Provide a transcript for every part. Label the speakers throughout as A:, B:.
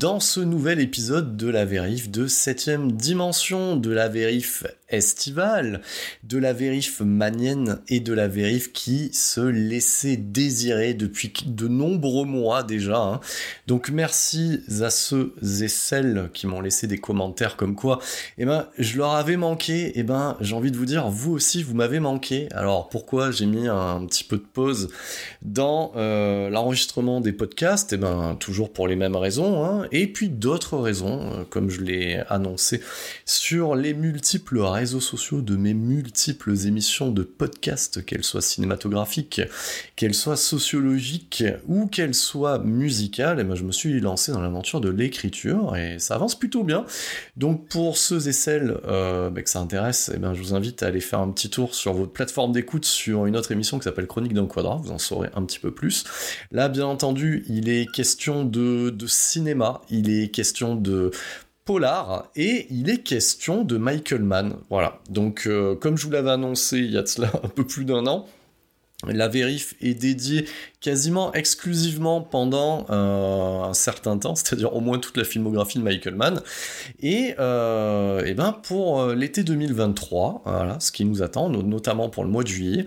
A: Dans ce nouvel épisode de la vérif de 7ème dimension, de la vérif estivale, de la vérif manienne et de la vérif qui se laissait désirer depuis de nombreux mois déjà. Hein. Donc merci à ceux et celles qui m'ont laissé des commentaires comme quoi, eh ben, je leur avais manqué, et eh ben, j'ai envie de vous dire, vous aussi, vous m'avez manqué. Alors pourquoi j'ai mis un petit peu de pause dans euh, l'enregistrement des podcasts? Eh ben, toujours pour les mêmes raisons, hein. et puis d'autres raisons, euh, comme je l'ai annoncé sur les multiples réseaux sociaux de mes multiples émissions de podcasts, qu'elles soient cinématographiques, qu'elles soient sociologiques ou qu'elles soient musicales, et eh ben, je me suis lancé dans l'aventure de l'écriture et ça avance plutôt bien. Donc pour ceux et celles euh, bah, que ça intéresse, et eh ben, je vous invite à aller faire un petit tour sur votre plateforme d'écoute sur une autre émission qui s'appelle Chronique d'un quadra, vous en saurez un petit peu plus. Là, bien entendu, il est question de cinéma, il est question de polar et il est question de Michael Mann. Voilà. Donc, euh, comme je vous l'avais annoncé il y a cela un peu plus d'un an, la vérif est dédiée quasiment exclusivement pendant euh, un certain temps, c'est-à-dire au moins toute la filmographie de Michael Mann. Et, euh, ben pour l'été 2023, voilà, ce qui nous attend, notamment pour le mois de juillet,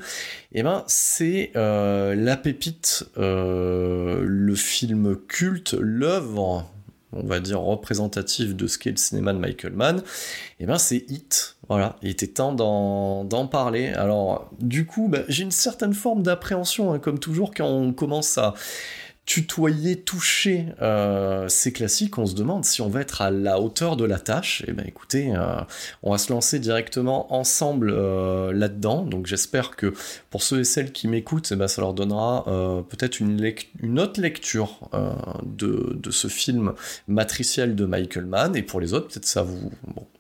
A: et ben c'est la pépite, le film culte, l'œuvre on va dire, représentatif de ce qu'est le cinéma de Michael Mann, et eh ben c'est Hit. Voilà, il était temps d'en parler. Alors, du coup, ben, j'ai une certaine forme d'appréhension, hein, comme toujours, quand on commence à tutoyer, toucher euh, ces classiques, on se demande si on va être à la hauteur de la tâche. Et eh ben écoutez, euh, on va se lancer directement ensemble euh, là-dedans. Donc j'espère que pour ceux et celles qui m'écoutent, eh ben, ça leur donnera peut-être une, autre lecture de, ce film matriciel de Michael Mann. Et pour les autres, peut-être ça vous...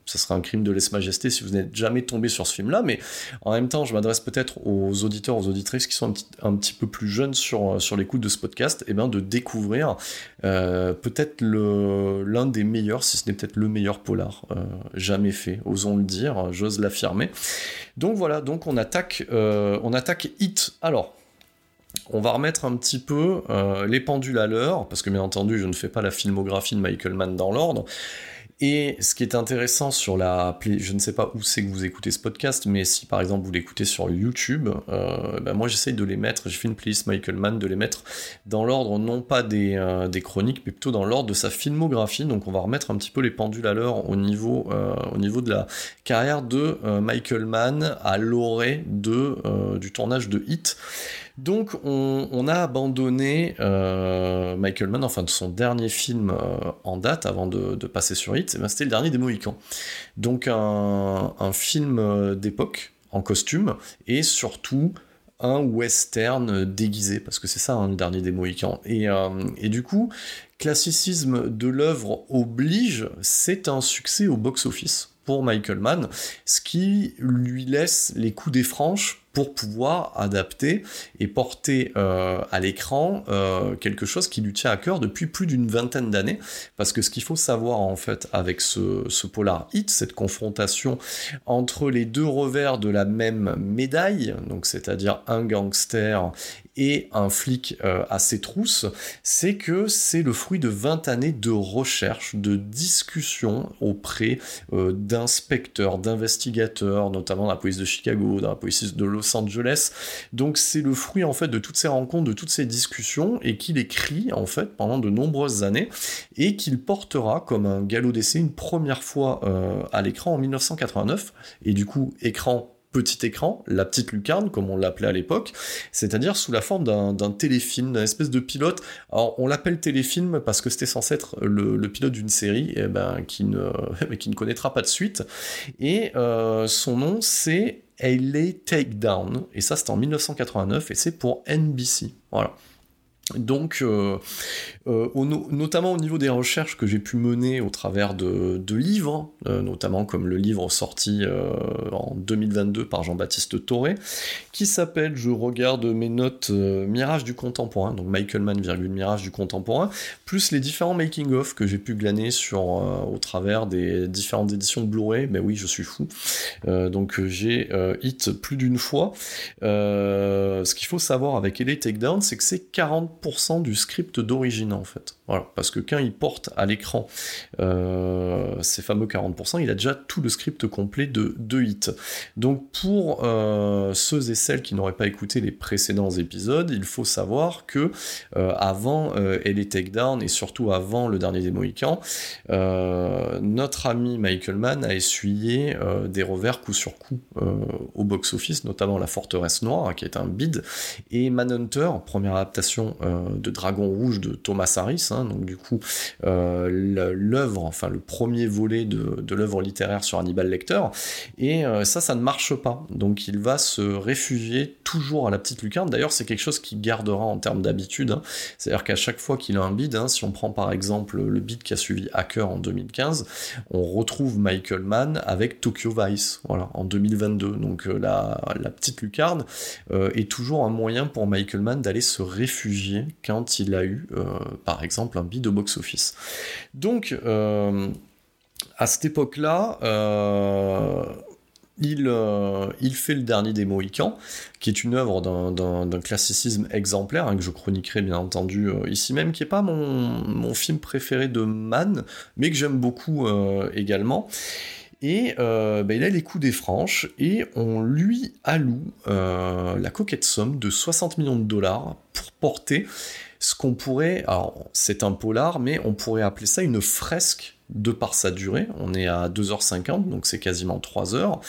A: ça serait un crime de lèse-majesté si vous n'êtes jamais tombé sur ce film-là, mais en même temps, je m'adresse peut-être aux auditeurs, aux auditrices qui sont un petit, peu plus jeunes sur, sur l'écoute de ce podcast, et eh bien de découvrir euh, peut-être l'un des meilleurs, si ce n'est peut-être le meilleur polar euh, jamais fait, osons le dire, j'ose l'affirmer. Donc voilà, donc on attaque, euh, on attaque Hit. Alors, on va remettre un petit peu les pendules à l'heure, parce que bien entendu, je ne fais pas la filmographie de Michael Mann dans l'ordre. Et ce qui est intéressant sur la je ne sais pas où c'est que vous écoutez ce podcast, mais si par exemple vous l'écoutez sur YouTube, euh, ben moi j'essaye de les mettre, j'ai fait une playlist Michael Mann, de les mettre dans l'ordre non pas des, euh, des, chroniques, mais plutôt dans l'ordre de sa filmographie. Donc on va remettre un petit peu les pendules à l'heure au niveau, euh, au niveau de la carrière de Michael Mann à l'orée du tournage de Hit. Donc on, a abandonné euh, Michael Mann, enfin son dernier film euh, en date avant de, passer sur Hit, ben, c'était le dernier des Mohicans. Donc un, film euh, d'époque en costume et surtout un western déguisé, parce que c'est ça hein, le dernier des Mohicans. Et, et du coup, classicisme de l'œuvre oblige, c'est un succès au box-office pour Michael Mann, ce qui lui laisse les coups des franches pour pouvoir adapter et porter euh, à l'écran euh, quelque chose qui lui tient à cœur depuis plus d'une vingtaine d'années. Parce que ce qu'il faut savoir en fait avec ce, ce Polar Hit, cette confrontation entre les deux revers de la même médaille, donc c'est-à-dire un gangster et un flic euh, à ses trousses, c'est que c'est le fruit de 20 années de recherche, de discussion auprès euh, d'inspecteurs, d'investigateurs, notamment dans la police de Chicago, dans la police de Los Angeles. Donc c'est le fruit en fait de toutes ces rencontres, de toutes ces discussions, et qu'il écrit en fait pendant de nombreuses années, et qu'il portera comme un galop d'essai une première fois euh, à l'écran en 1989, et du coup écran petit écran, la petite lucarne, comme on l'appelait à l'époque, c'est-à-dire sous la forme d'un téléfilm, d'une espèce de pilote. Alors, on l'appelle téléfilm parce que c'était censé être le, pilote d'une série eh ben, qui, ne, connaîtra pas de suite. Et euh, son nom, c'est LA Takedown. Et ça, c'était en 1989 et c'est pour NBC. Voilà. Donc, euh, euh, notamment au niveau des recherches que j'ai pu mener au travers de, livres, euh, notamment comme le livre sorti en 2022 par Jean-Baptiste Toré, qui s'appelle, je regarde mes notes, Mirage du contemporain, donc Michael Mann, virgule, Mirage du contemporain, plus les différents making-of que j'ai pu glaner sur, au travers des différentes éditions Blu-ray, mais oui, je suis fou. donc j'ai hit plus d'une fois. ce qu'il faut savoir avec LA Takedown, c'est que c'est 40 du script d'origine en fait. Voilà, parce que quand il porte à l'écran euh, ces fameux 40%, il a déjà tout le script complet de, de hit. Donc pour euh, ceux et celles qui n'auraient pas écouté les précédents épisodes, il faut savoir que euh, avant euh, Ellie Takedown et surtout avant le dernier des Mohicans, notre ami Michael Mann a essuyé des revers coup sur coup au box-office, notamment La Forteresse Noire, qui est un bid, et Manhunter, première adaptation de Dragon Rouge de Thomas Harris, Hein, donc du coup euh, l'œuvre, enfin le premier volet de, l'œuvre littéraire sur Hannibal Lecter, et euh, ça, ça ne marche pas. Donc il va se réfugier toujours à la petite lucarne. D'ailleurs, c'est quelque chose qui gardera en termes d'habitude. Hein. C'est-à-dire qu'à chaque fois qu'il a un bid, hein, si on prend par exemple le bid qui a suivi Hacker en 2015, on retrouve Michael Mann avec Tokyo Vice, voilà, en 2022. Donc euh, la, petite lucarne est toujours un moyen pour Michael Mann d'aller se réfugier quand il a eu, par exemple, un bid au box-office. Donc, euh, à cette époque-là, euh, il, euh, il, fait le dernier des Mohicans, qui est une œuvre d'un classicisme exemplaire, hein, que je chroniquerai bien entendu ici même, qui n'est pas mon, film préféré de Mann, mais que j'aime beaucoup également. Et ben, il a les coups des franches, et on lui alloue la coquette somme de 60 millions de dollars pour porter ce qu'on pourrait, alors c'est un polar, mais on pourrait appeler ça une fresque de par sa durée. On est à 2h50, donc c'est quasiment 3 heures.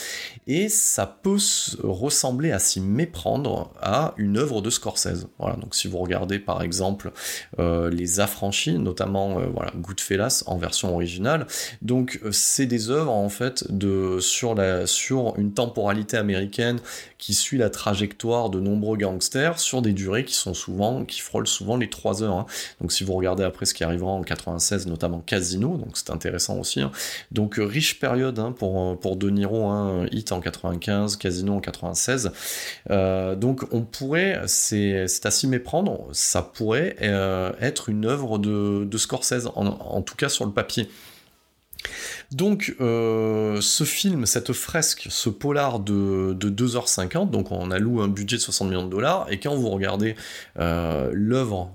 A: Et ça peut ressembler à s'y méprendre à une œuvre de Scorsese. Voilà, donc si vous regardez par exemple euh, Les Affranchis, notamment euh, voilà, Goodfellas en version originale, donc euh, c'est des œuvres en fait de, sur, la, sur une temporalité américaine qui suit la trajectoire de nombreux gangsters sur des durées qui sont souvent, qui frôlent souvent les 3 heures. Hein. Donc si vous regardez après ce qui arrivera en 96, notamment Casino, donc c'est intéressant aussi. Hein. Donc euh, riche période hein, pour, euh, pour De Niro, hein, Hit en 95, Casino en 96. Euh, donc on pourrait, c'est à s'y méprendre, ça pourrait être une œuvre de, de Scorsese, en, tout cas sur le papier. Donc, ce film, cette fresque, ce polar de, de 2h50, donc on alloue un budget de 60 millions de dollars, et quand vous regardez l'œuvre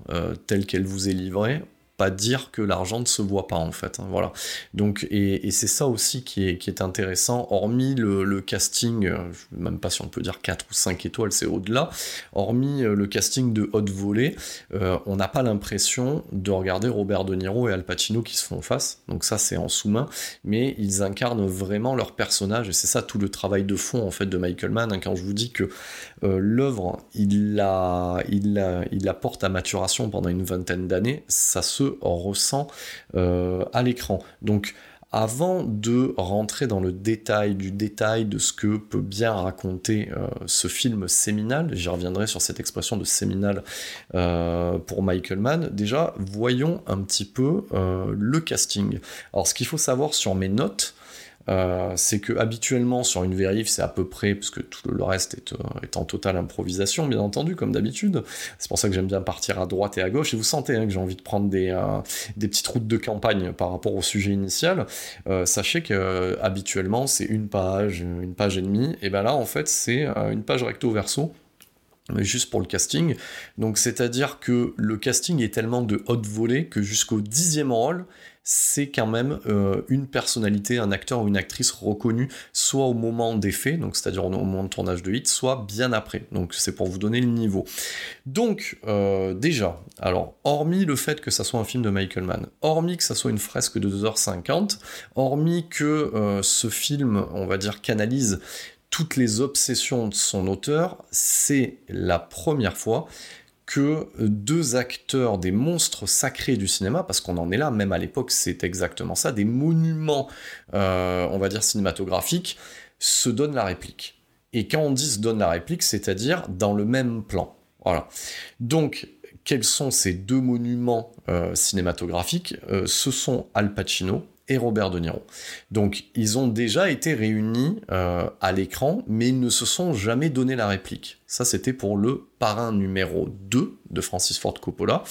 A: telle qu'elle vous est livrée, pas dire que l'argent ne se voit pas en fait. Hein, voilà. Donc et, c'est ça aussi qui est, intéressant, hormis le, casting, euh, même pas si on peut dire 4 ou 5 étoiles, c'est au-delà, hormis euh, le casting de haute volée, euh, on n'a pas l'impression de regarder Robert De Niro et Al Pacino qui se font face. Donc ça c'est en sous-main, mais ils incarnent vraiment leur personnage et c'est ça tout le travail de fond en fait de Michael Mann. Hein, quand je vous dis que l'œuvre il la, il, la, il la porte à maturation pendant une vingtaine d'années, ça se ressent euh, à l'écran. Donc Avant de rentrer dans le détail du détail de ce que peut bien raconter euh, ce film séminal, j'y reviendrai sur cette expression de séminal euh, pour Michael Mann, déjà voyons un petit peu le casting. Alors ce qu'il faut savoir sur mes notes, euh, c'est que habituellement sur une vérif, c'est à peu près, parce que tout le reste est, euh, en totale improvisation, bien entendu, comme d'habitude. C'est pour ça que j'aime bien partir à droite et à gauche. Et vous sentez hein, que j'ai envie de prendre des, euh, des petites routes de campagne par rapport au sujet initial. sachez que habituellement, c'est une page, une page et demie. Et ben là, en fait, c'est une page recto verso juste pour le casting. Donc c'est-à-dire que le casting est tellement de haute volée que jusqu'au dixième rôle, c'est quand même euh, une personnalité, un acteur ou une actrice reconnue, soit au moment des faits, donc c'est-à-dire au moment de tournage de hit, soit bien après. Donc c'est pour vous donner le niveau. Donc euh, déjà, alors hormis le fait que ça soit un film de Michael Mann, hormis que ça soit une fresque de 2h50, hormis que euh, ce film, on va dire, canalise toutes les obsessions de son auteur, c'est la première fois que deux acteurs, des monstres sacrés du cinéma, parce qu'on en est là, même à l'époque c'est exactement ça, des monuments, euh, on va dire cinématographiques, se donnent la réplique. Et quand on dit se donne la réplique, c'est-à-dire dans le même plan. Voilà. Donc, quels sont ces deux monuments euh, cinématographiques? Euh, Ce sont Al Pacino Robert De Niro. Donc ils ont déjà été réunis euh, à l'écran, mais ils ne se sont jamais donné la réplique. Ça c'était pour le parrain numéro 2 de Francis Ford Coppola.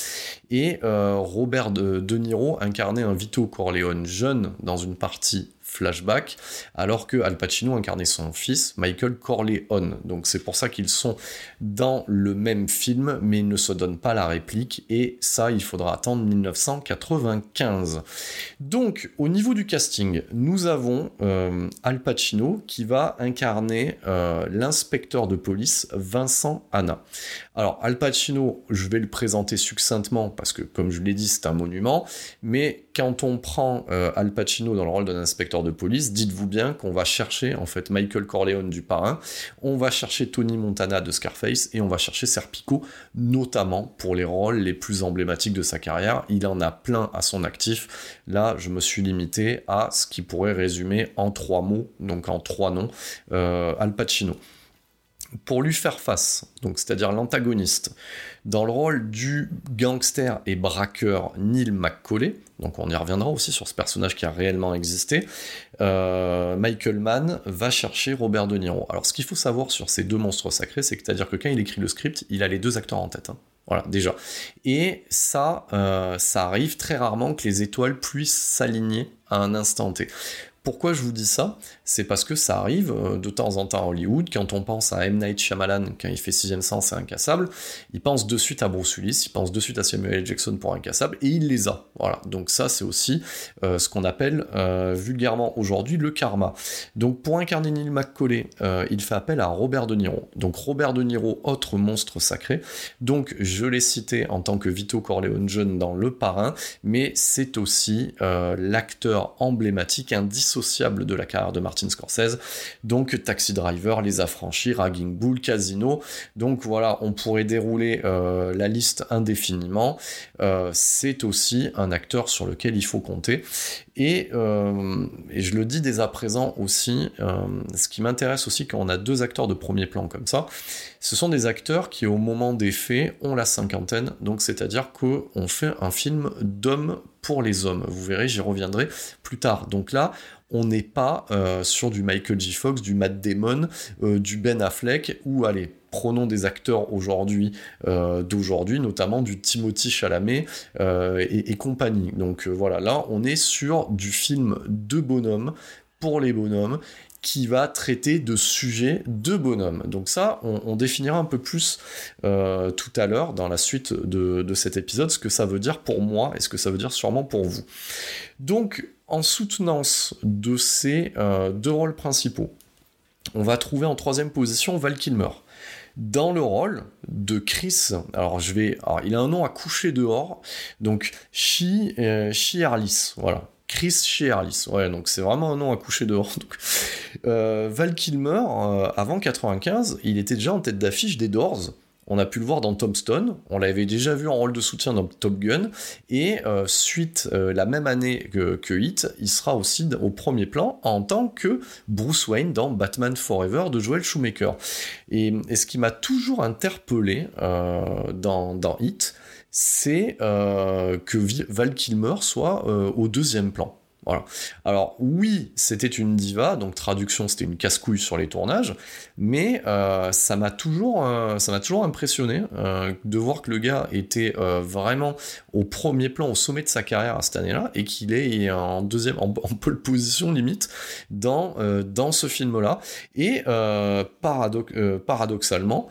A: Et euh, Robert de, de Niro incarnait un Vito Corleone jeune dans une partie flashback, alors que Al Pacino incarnait son fils, Michael Corleone. Donc c'est pour ça qu'ils sont dans le même film, mais ils ne se donnent pas la réplique, et ça, il faudra attendre 1995. Donc, au niveau du casting, nous avons euh, Al Pacino qui va incarner euh, l'inspecteur de police Vincent Anna. Alors, Al Pacino, je vais le présenter succinctement parce que, comme je l'ai dit, c'est un monument, mais quand on prend euh, Al Pacino dans le rôle d'un inspecteur de police, dites-vous bien qu'on va chercher en fait Michael Corleone du parrain, on va chercher Tony Montana de Scarface et on va chercher Serpico, notamment pour les rôles les plus emblématiques de sa carrière. Il en a plein à son actif. Là, je me suis limité à ce qui pourrait résumer en trois mots, donc en trois noms, euh, Al Pacino pour lui faire face, donc c'est-à-dire l'antagoniste, dans le rôle du gangster et braqueur Neil McCauley, donc on y reviendra aussi sur ce personnage qui a réellement existé, euh, Michael Mann va chercher Robert De Niro. Alors ce qu'il faut savoir sur ces deux monstres sacrés, c'est c'est-à-dire que quand il écrit le script, il a les deux acteurs en tête. Hein. Voilà, déjà. Et ça, euh, ça arrive très rarement que les étoiles puissent s'aligner à un instant T. Pourquoi je vous dis ça C'est parce que ça arrive euh, de temps en temps à Hollywood, quand on pense à M. Night Shyamalan, quand il fait Sixième Sens et Incassable, il pense de suite à Bruce Willis, il pense de suite à Samuel. Jackson pour Incassable, et il les a. Voilà, donc ça c'est aussi euh, ce qu'on appelle euh, vulgairement aujourd'hui le karma. Donc pour incarner Neil McCauley, il fait appel à Robert De Niro. Donc Robert De Niro, autre monstre sacré, donc je l'ai cité en tant que Vito Corleone jeune dans Le Parrain, mais c'est aussi l'acteur emblématique, indissociable de la carrière de Martin Scorsese. Donc Taxi Driver, Les Affranchis, Ragging Bull, Casino. Donc voilà, on pourrait dérouler euh, la liste indéfiniment. Euh, c'est aussi un acteur sur lequel il faut compter. Et, euh, et je le dis dès à présent aussi, ce qui m'intéresse aussi quand on a deux acteurs de premier plan comme ça, ce sont des acteurs qui au moment des faits ont la cinquantaine, donc c'est-à-dire qu'on fait un film d'hommes pour les hommes. Vous verrez, j'y reviendrai plus tard. Donc là, on n'est pas euh, sur du Michael J. Fox, du Matt Damon, euh, du Ben Affleck, ou allez, prenons des acteurs euh, d'aujourd'hui, notamment du Timothy Chalamet et, et, compagnie. Donc voilà, là on est sur du film de bonhomme pour les bonhommes qui va traiter de sujets de bonhomme. Donc ça, on, définira un peu plus euh, tout à l'heure dans la suite de, cet épisode ce que ça veut dire pour moi et ce que ça veut dire sûrement pour vous. Donc, en soutenance de ces euh, deux rôles principaux, on va trouver en troisième position Val Kilmer. Dans le rôle de Chris, alors je vais, il a un nom à coucher dehors, donc Chi, euh, voilà, Chris Shearlis. Ouais, donc c'est vraiment un nom à coucher dehors. Euh, Val Kilmer, euh, avant 95, il était déjà en tête d'affiche des Doors. on a pu le voir dans Tombstone, on l'avait déjà vu en rôle de soutien dans Top Gun, et suite la même année que, que Hit, il sera aussi au premier plan en tant que Bruce Wayne dans Batman Forever de Joel Shoemaker. Et, ce qui m'a toujours interpellé dans, dans Hit, c'est que Val Kilmer soit au deuxième plan. Alors oui, c'était une diva, donc traduction, c'était une casse-couille sur les tournages, mais euh, ça m'a toujours, euh, ça m'a toujours impressionné euh, de voir que le gars était vraiment au premier plan, au sommet de sa carrière à cette année-là, et qu'il est en deuxième, en, pole position limite dans ce film-là. Et paradoxalement,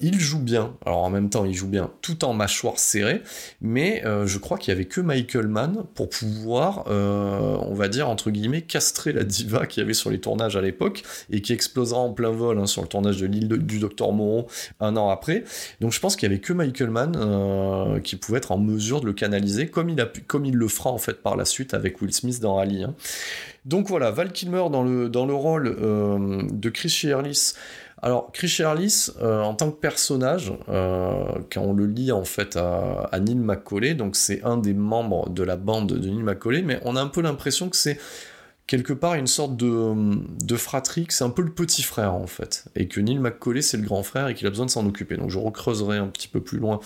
A: il joue bien. Alors en même temps, il joue bien, tout en mâchoire serrée, mais je crois qu'il y avait que Michael Mann pour pouvoir on va dire, entre guillemets, castrer la diva qu'il y avait sur les tournages à l'époque et qui explosera en plein vol hein, sur le tournage de l'île du Docteur Moreau un an après. Donc je pense qu'il y avait que Michael Mann euh, qui pouvait être en mesure de le canaliser comme il, le fera en fait par la suite avec Will Smith dans Rally. Hein. Donc voilà, Val Kilmer dans le, rôle euh, de Chris Shirley alors, Chris Charlis, euh, en tant que personnage, euh, quand on le lit en fait à, Neil McCauley, donc c'est un des membres de la bande de Neil McCauley, mais on a un peu l'impression que c'est quelque part une sorte de, de fratrie, que c'est un peu le petit frère en fait, et que Neil McCauley c'est le grand frère et qu'il a besoin de s'en occuper. Donc je recreuserai un petit peu plus loin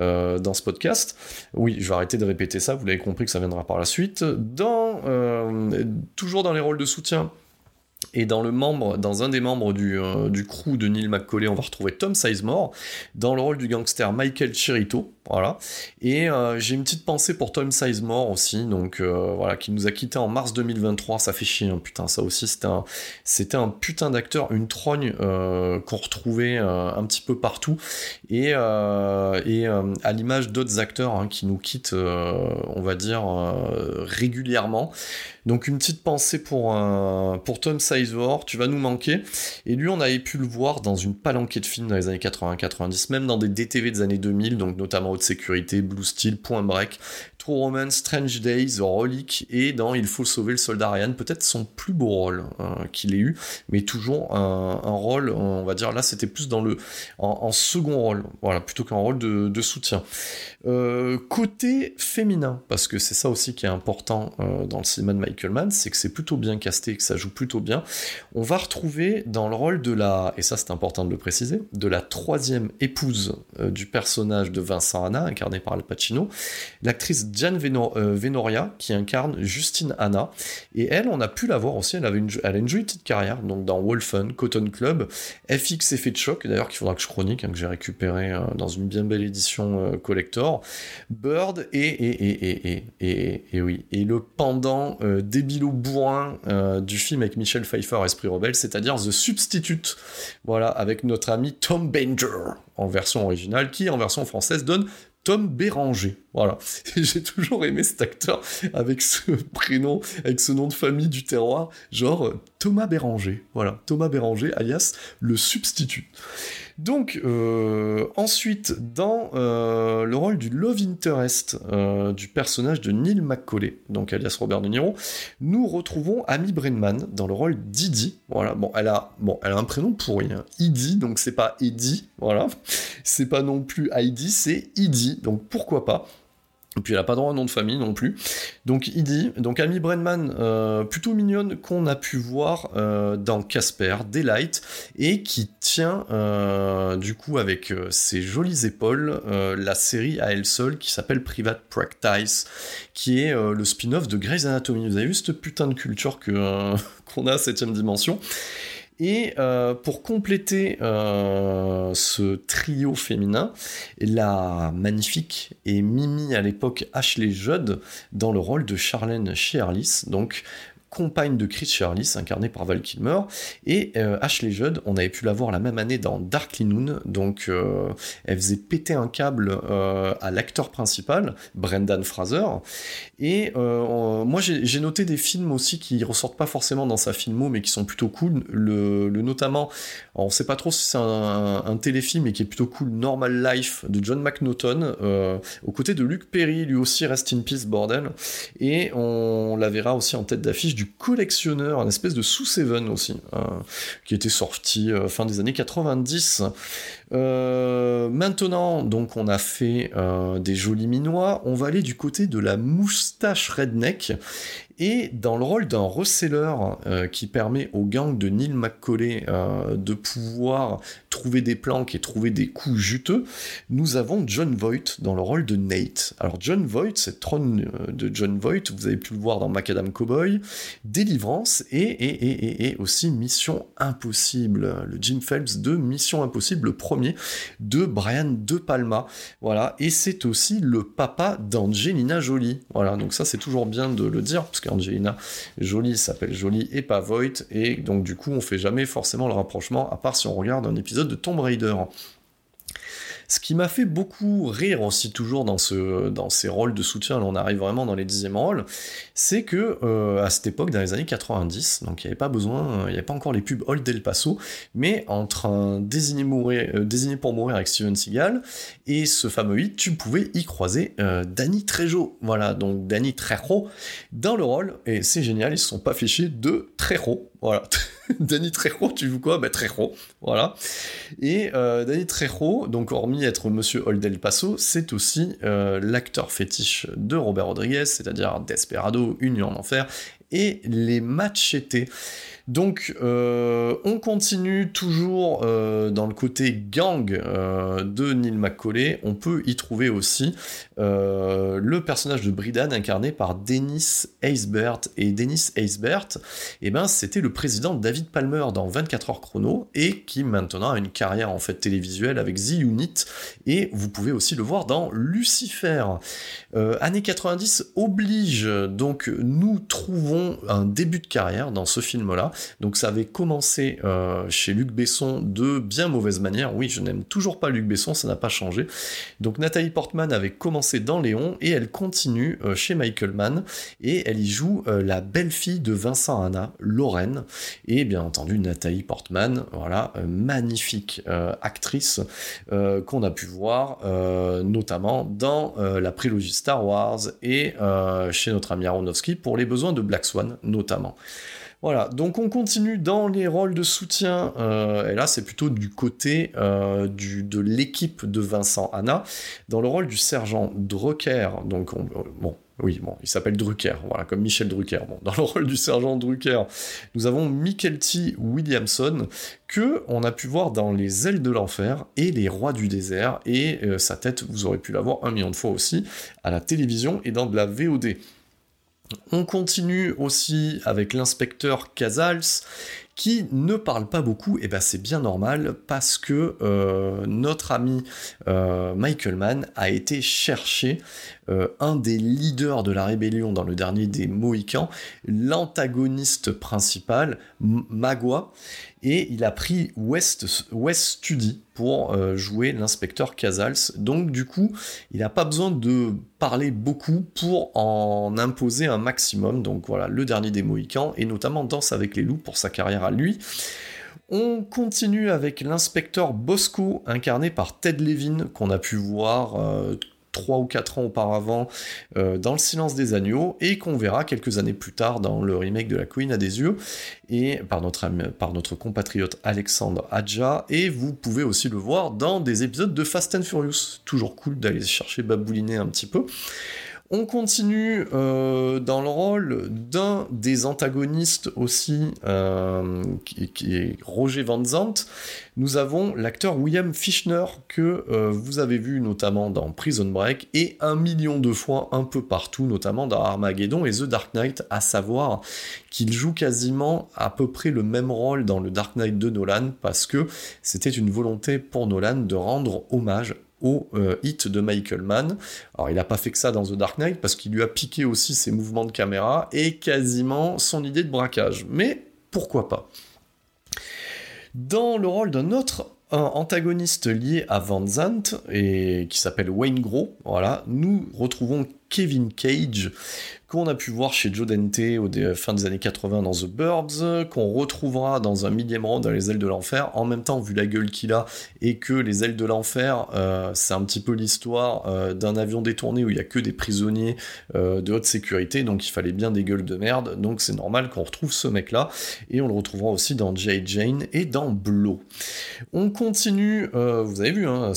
A: euh, dans ce podcast. Oui, je vais arrêter de répéter ça, vous l'avez compris que ça viendra par la suite. Dans, toujours dans les rôles de soutien, et dans le membre, dans un des membres du, euh, du crew de Neil McCauley, on va retrouver Tom Sizemore dans le rôle du gangster Michael Chirito. Voilà. Et euh, j'ai une petite pensée pour Tom Sizemore aussi, donc euh, voilà, qui nous a quitté en mars 2023. Ça fait chier, hein, putain, ça aussi, c'était un, c'était un putain d'acteur, une trogne qu'on retrouvait un petit peu partout. Et, et à l'image d'autres acteurs hein, qui nous quittent, on va dire, régulièrement. Donc une petite pensée pour, pour Tom Sizemore, tu vas nous manquer. Et lui, on avait pu le voir dans une palanquée de films dans les années 80-90, même dans des DTV des années 2000, donc notamment Sécurité, Blue Steel, Point Break, True Romance, Strange Days, Relic, et dans Il faut sauver le soldat Ryan, peut-être son plus beau rôle hein, qu'il ait eu, mais toujours un, rôle, on va dire là, c'était plus dans le en, second rôle, voilà, plutôt qu'un rôle de, soutien. Euh, côté féminin, parce que c'est ça aussi qui est important euh, dans le cinéma de Michael Mann, c'est que c'est plutôt bien casté, que ça joue plutôt bien. On va retrouver dans le rôle de la, et ça c'est important de le préciser, de la troisième épouse euh, du personnage de Vincent Anna, incarné par Al Pacino, l'actrice Diane euh, Venoria qui incarne Justine Anna. Et elle, on a pu la voir aussi, elle, avait une, elle a une jolie petite carrière, donc dans Wolfen, Cotton Club, FX Effet de choc, d'ailleurs qu'il faudra que je chronique, hein, que j'ai récupéré euh, dans une bien belle édition euh, collector, Bird et, et, et, et, et, et, oui, et le pendant débilo bourrin du film avec Michel Pfeiffer, Esprit Rebelle, c'est-à-dire The Substitute, voilà, avec notre ami Tom Banger en version originale, qui en version française donne Tom Béranger. Voilà. J'ai toujours aimé cet acteur avec ce prénom, avec ce nom de famille du terroir, genre euh, Thomas Béranger. Voilà. Thomas Béranger, alias le substitut. Donc, euh, ensuite, dans euh, le rôle du love interest euh, du personnage de Neil McCauley, donc alias Robert De Niro, nous retrouvons Amy Brennan dans le rôle d'Idi. Voilà, bon, elle a, un prénom pourri, hein. Idi, donc c'est pas Eddie, voilà. C'est pas non plus Heidi, c'est Idi, donc pourquoi pas. Et puis elle n'a pas droit au nom de famille non plus. Donc il dit, donc Amy Brennan, euh, plutôt mignonne qu'on a pu voir euh, dans Casper, Delight, et qui tient euh, du coup avec ses jolies épaules la série à elle seule qui s'appelle Private Practice, qui est le spin-off de Grey's Anatomy. Vous avez vu cette putain de culture qu'on a à 7 dimension? Et euh, pour compléter euh, ce trio féminin, la magnifique et mimi à l'époque Ashley Judd dans le rôle de Charlène Shearlis, donc compagne de Chris Charlis, incarnée par Val Kilmer, et euh, Ashley Judd, on avait pu la voir la même année dans Darkly Noon, donc euh, elle faisait péter un câble euh, à l'acteur principal, Brendan Fraser, et moi j'ai noté des films aussi qui ressortent pas forcément dans sa filmo, mais qui sont plutôt cool, le, notamment, on sait pas trop si c'est un, téléfilm, mais qui est plutôt cool, Normal Life de John McNaughton, aux côtés de Luke Perry, lui aussi Rest in Peace, bordel, et on la verra aussi en tête d'affiche collectionneur, un espèce de sous-seven aussi, hein, qui était sorti euh, fin des années 90. maintenant, donc on a fait des jolis minois, on va aller du côté de la moustache redneck et dans le rôle d'un reseller euh, qui permet au gang de Neil McCauley euh, de pouvoir trouver des planques et trouver des coups juteux, nous avons John Voight dans le rôle de Nate. Alors John Voight, c'est trône euh, de John Voight, vous avez pu le voir dans Macadam Cowboy, Délivrance et, et, et, et, aussi Mission Impossible, le Jim Phelps de Mission Impossible, le premier de Brian De Palma. Voilà, et c'est aussi le papa d'Angelina Jolie. Voilà, donc ça c'est toujours bien de le dire, parce Angelina Jolie s'appelle Jolie et pas Voight, et donc du coup on fait jamais forcément le rapprochement, à part si on regarde un épisode de Tomb Raider. Ce qui m'a fait beaucoup rire aussi toujours dans, ce, dans ces rôles de soutien, là on arrive vraiment dans les dixièmes rôles, c'est que euh, à cette époque, dans les années 90, donc il n'y avait pas besoin, il n'y avait pas encore les pubs Old El Paso, mais entre un euh, désigné pour mourir avec Steven Seagal et ce fameux hit, tu pouvais y croiser euh, Danny Trejo. Voilà, donc Danny Trejo dans le rôle, et c'est génial, ils se sont pas fichés de Trejo. Voilà. Danny Trejo, tu joues quoi? Bah Trejo, voilà. Et euh, Danny Trejo, donc hormis être Monsieur Old Paso, c'est aussi euh, l'acteur fétiche de Robert Rodriguez, c'est-à-dire Desperado, Union en Enfer, et les Machetes. Donc, euh, on continue toujours euh, dans le côté gang euh, de Neil McCauley. On peut y trouver aussi le personnage de Bridan incarné par Dennis Eisbert. Et Dennis Eisbert, eh ben, c'était le président David Palmer dans 24 heures chrono et qui maintenant a une carrière en fait télévisuelle avec The Unit. Et vous pouvez aussi le voir dans Lucifer. années 90 oblige, donc nous trouvons un début de carrière dans ce film-là. Donc ça avait commencé euh, chez Luc Besson de bien mauvaise manière. Oui, je n'aime toujours pas Luc Besson, ça n'a pas changé. Donc Nathalie Portman avait commencé dans Léon et elle continue euh, chez Michael Mann et elle y joue euh, la belle-fille de Vincent Hanna, Lorraine. Et bien entendu Nathalie Portman, voilà, magnifique actrice qu'on a pu voir notamment dans la prélogie Star Wars et chez notre ami Aronofsky pour les besoins de Black Swan notamment. Voilà, donc on continue dans les rôles de soutien, euh, et là c'est plutôt du côté euh, de l'équipe de Vincent Anna, dans le rôle du sergent Drucker, donc on, bon, oui, bon, il s'appelle Drucker, voilà, comme Michel Drucker. Bon, dans le rôle du sergent Drucker, nous avons Michael T. Williamson, que on a pu voir dans Les Ailes de l'Enfer et Les Rois du désert, et euh, sa tête, vous aurez pu la voir un million de fois aussi, à la télévision et dans de la VOD. On continue aussi avec l'inspecteur Casals qui ne parle pas beaucoup, et ben c'est bien normal parce que euh, notre ami euh, Michael Mann a été chercher euh, un des leaders de la rébellion dans le dernier des Mohicans, l'antagoniste principal, Magua, et il a pris West, West Study pour euh, jouer l'inspecteur Casals. Donc du coup, il n'a pas besoin de parler beaucoup pour en imposer un maximum. Donc voilà, le dernier des Mohicans, et notamment Danse avec les loups pour sa carrière à lui. On continue avec l'inspecteur Bosco, incarné par Ted Levin, qu'on a pu voir euh, 3 ou 4 ans auparavant euh, dans Le Silence des Agneaux et qu'on verra quelques années plus tard dans le remake de La Queen à des yeux et par notre, par notre compatriote Alexandre Adja et vous pouvez aussi le voir dans des épisodes de Fast and Furious. Toujours cool d'aller chercher babouliner un petit peu. On continue euh, dans le rôle d'un des antagonistes aussi, euh, qui, est Roger Van Zandt. Nous avons l'acteur William Fischner, que euh, vous avez vu notamment dans Prison Break, et un million de fois un peu partout, notamment dans Armageddon et The Dark Knight, à savoir qu'il joue quasiment à peu près le même rôle dans le Dark Knight de Nolan, parce que c'était une volonté pour Nolan de rendre hommage au euh, hit de Michael Mann. Alors il n'a pas fait que ça dans The Dark Knight parce qu'il lui a piqué aussi ses mouvements de caméra et quasiment son idée de braquage. Mais pourquoi pas? Dans le rôle d'un autre antagoniste lié à Van Zandt et qui s'appelle Wayne Gros, voilà, nous retrouvons Kevin Cage, qu'on a pu voir chez Joe Dante au fin des années 80 dans The Birds, qu'on retrouvera dans un millième rang dans Les Ailes de l'Enfer. En même temps, vu la gueule qu'il a et que Les Ailes de l'Enfer, euh, c'est un petit peu l'histoire euh, d'un avion détourné où il y a que des prisonniers euh, de haute sécurité, donc il fallait bien des gueules de merde. Donc c'est normal qu'on retrouve ce mec-là et on le retrouvera aussi dans J. Jane et dans Blow. On continue, vous avez vu, hein,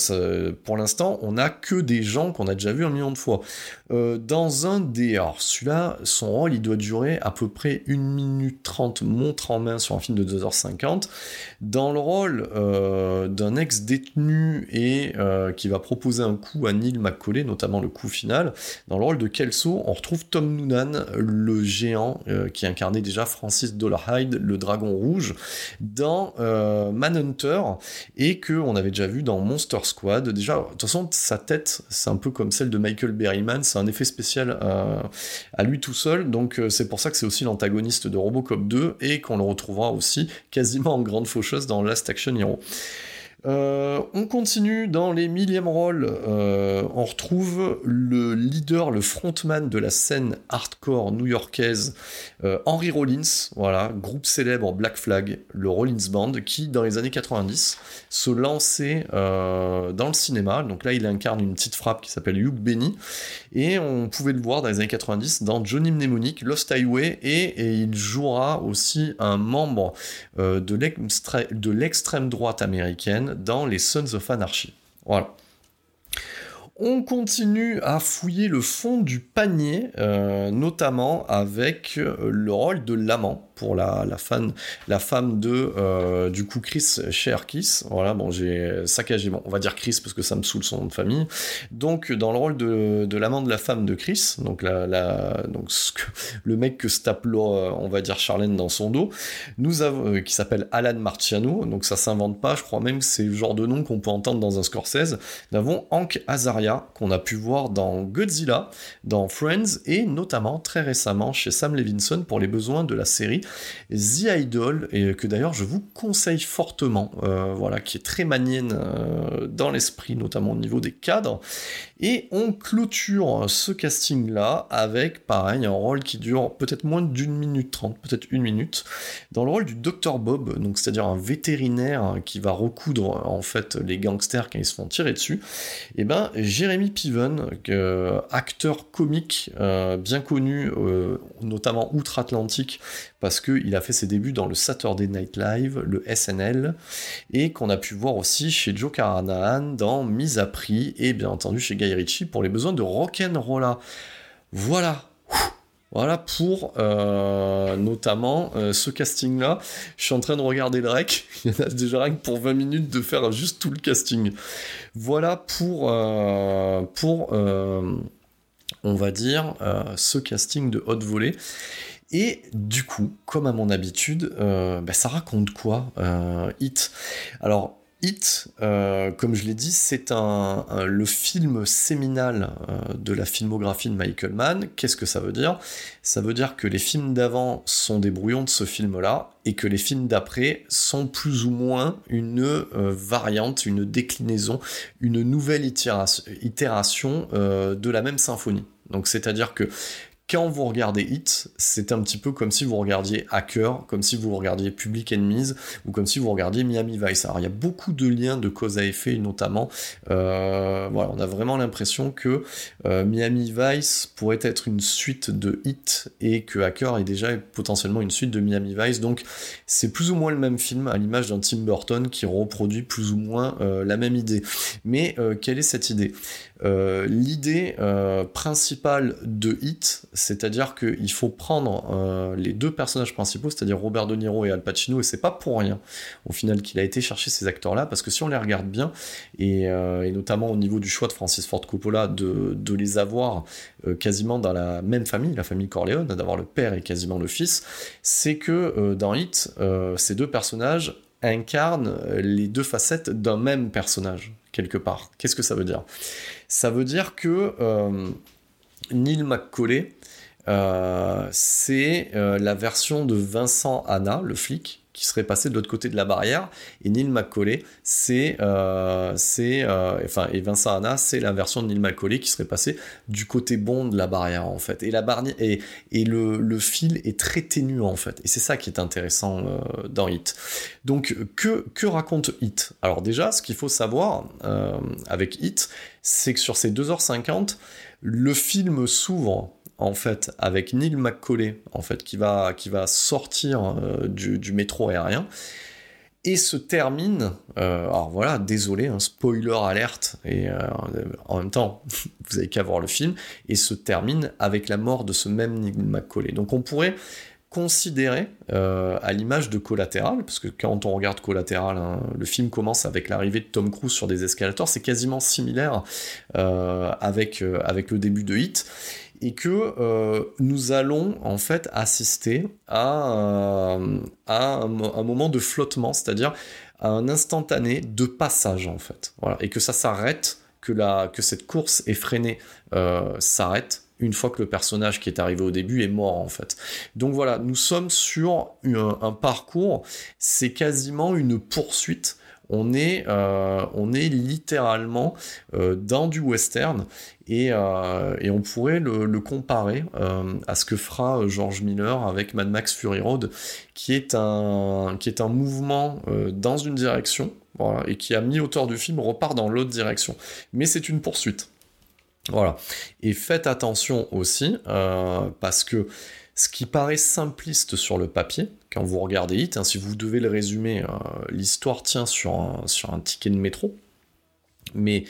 A: pour l'instant, on n'a que des gens qu'on a déjà vu un million de fois. dans un des son rôle, il doit durer à peu près 1 minute 30 montre en main sur un film de 2h50. Dans le rôle euh, d'un ex-détenu et euh, qui va proposer un coup à Neil McCauley, notamment le coup final, dans le rôle de Kelso, on retrouve Tom Noonan, le géant euh, qui incarnait déjà Francis Dollarhide, le dragon rouge, dans Manhunter, et que on avait déjà vu dans Monster Squad. Déjà, de toute façon, sa tête, c'est un peu comme celle de Michael Berryman, c'est un effet spécial à lui tout seul, donc euh, c'est pour ça que c'est aussi l'antagoniste de Robocop 2 et qu'on le retrouvera aussi quasiment en grande faucheuse dans Last Action Hero. Euh, on continue dans les millièmes rôles. Euh, on retrouve le leader, le frontman de la scène hardcore new-yorkaise, euh, Henry Rollins, voilà, groupe célèbre Black Flag, le Rollins Band, qui dans les années 90 se lançait dans le cinéma. Donc là, il incarne une petite frappe qui s'appelle Hugh Benny, et on pouvait le voir dans les années 90 dans Johnny Mnemonic, Lost Highway, et, il jouera aussi un membre de l'extrême droite américaine dans les Sons of Anarchy. On continue à fouiller le fond du panier, euh, notamment avec euh, le rôle de l'amant pour la, femme de euh, du coup Chris Kiss. Voilà, bon, j'ai saccagé, bon, on va dire Chris parce que ça me saoule son nom de famille. Donc, dans le rôle de, l'amant de la femme de Chris, donc, la, donc le mec que se tape, on va dire Charlène dans son dos, nous avons, euh, qui s'appelle Alan Marciano, donc ça s'invente pas, je crois même que c'est le genre de nom qu'on peut entendre dans un Scorsese. Nous avons Hank Azaria, qu'on a pu voir dans Godzilla, dans Friends, et notamment très récemment chez Sam Levinson pour les besoins de la série The Idol, et que d'ailleurs je vous conseille fortement, euh, voilà, qui est très manienne euh, dans l'esprit, notamment au niveau des cadres. Et on clôture ce casting-là avec, pareil, un rôle qui dure peut-être moins d'une minute trente, peut-être une minute, dans le rôle du Dr Bob, donc c'est-à-dire un vétérinaire qui va recoudre en fait les gangsters quand ils se font tirer dessus. Et eh ben Jérémy Piven, acteur comique euh, bien connu, notamment outre-Atlantique, parce qu'il a fait ses débuts dans le Saturday Night Live, le SNL, et qu'on a pu voir aussi chez Joe Carnahan dans Mise à Prix, et bien entendu chez Guy Ritchie pour les besoins de Rock'n'Rolla. Voilà, voilà pour euh, notamment euh, ce casting-là. Je suis en train de regarder le rec. Il y en a déjà rien que pour 20 minutes de faire juste tout le casting. Voilà pour, euh, pour on va dire, ce casting de haute volée. Et du coup, comme à mon habitude, euh, bah, ça raconte quoi euh, Hit Alors, Hit, euh, comme je l'ai dit, c'est un, le film séminal de la filmographie de Michael Mann. Qu'est-ce que ça veut dire? Ça veut dire que les films d'avant sont des brouillons de ce film-là et que les films d'après sont plus ou moins une variante, une déclinaison, une nouvelle itération, itération de la même symphonie. Donc c'est-à-dire que quand vous regardez Hit, c'est un petit peu comme si vous regardiez Hacker, comme si vous regardiez Public Enemies, ou comme si vous regardiez Miami Vice. Alors il y a beaucoup de liens de cause à effet, notamment. Euh, voilà, on a vraiment l'impression que euh, Miami Vice pourrait être une suite de Hit et que Hacker est déjà potentiellement une suite de Miami Vice. Donc c'est plus ou moins le même film, à l'image d'un Tim Burton qui reproduit plus ou moins euh, la même idée. Mais quelle est cette idée? Euh, l'idée euh, principale de Hit, c'est-à-dire qu'il faut prendre euh, les deux personnages principaux, c'est-à-dire Robert De Niro et Al Pacino, et c'est pas pour rien au final qu'il a été chercher ces acteurs-là, parce que si on les regarde bien, et, notamment au niveau du choix de Francis Ford Coppola de, de les avoir quasiment dans la même famille, la famille Corleone, d'avoir le père et quasiment le fils, c'est que dans Hit, ces deux personnages incarnent les deux facettes d'un même personnage quelque part. Qu'est-ce que ça veut dire? Ça veut dire que euh, Neil McCauley c'est la version de Vincent Anna, le flic, qui serait passé de l'autre côté de la barrière. Et Neil McCauley, c'est, euh, euh, et Vincent Anna, c'est la version de Neil McCauley qui serait passé du côté bon de la barrière en fait. Et la barrière et, et le, le, fil est très ténu en fait. Et c'est ça qui est intéressant euh, dans Hit. Donc que que raconte Hit? Alors déjà, ce qu'il faut savoir avec Hit, c'est que sur ces 2h50, le film s'ouvre en fait avec Neil McCauley en fait qui va qui va sortir euh, du, métro aérien. Et se termine euh, alors voilà désolé un spoiler alerte et euh, en même temps vous avez qu'à voir le film et se termine avec la mort de ce même Neil McCauley. Donc on pourrait considérer à l'image de Collatéral, parce que quand on regarde Collatéral, hein, le film commence avec l'arrivée de Tom Cruise sur des escalators, c'est quasiment similaire avec, avec le début de Hit et que euh, nous allons en fait assister à, euh, un, moment de flottement, c'est-à-dire à un instantané de passage en fait. Et que ça s'arrête, que cette course effrénée euh, s'arrête une fois que le personnage qui est arrivé au début est mort en fait. Donc voilà, nous sommes sur un parcours, c'est quasiment une poursuite on est, euh, on est littéralement euh, dans du western et, euh, on pourrait le, comparer à ce que fera George Miller avec Mad Max Fury Road, qui est un, qui est un mouvement dans une direction, et qui à mi-hauteur du film repart dans l'autre direction. Mais c'est une poursuite. Voilà. Et faites attention aussi, parce que ce qui paraît simpliste sur le papier, quand vous regardez Hit, hein, si vous devez le résumer, euh, l'histoire tient sur un, ticket de métro, mais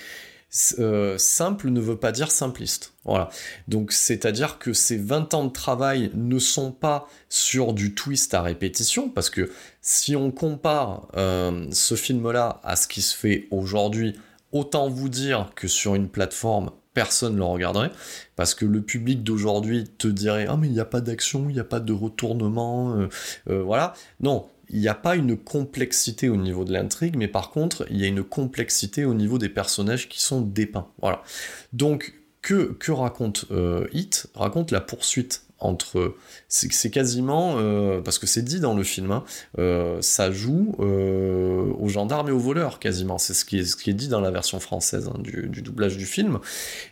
A: euh, simple ne veut pas dire simpliste. Voilà. Donc c'est-à-dire que ces 20 ans de travail ne sont pas sur du twist à répétition, parce que si on compare euh, ce film-là à ce qui se fait aujourd'hui, autant vous dire que sur une plateforme personne ne le regarderait, parce que le public d'aujourd'hui te dirait ah mais il n'y a pas d'action, il n'y a pas de retournement, euh, euh, voilà. Non, il n'y a pas une complexité au niveau de l'intrigue, mais par contre il y a une complexité au niveau des personnages qui sont dépeints, voilà. Donc que, que raconte euh, Hit? Raconte la poursuite entre c'est quasiment euh, parce que c'est dit dans le film hein, euh, ça joue euh, aux gendarmes et aux voleurs quasiment c'est ce qui est dit dans la version française hein, du, doublage du film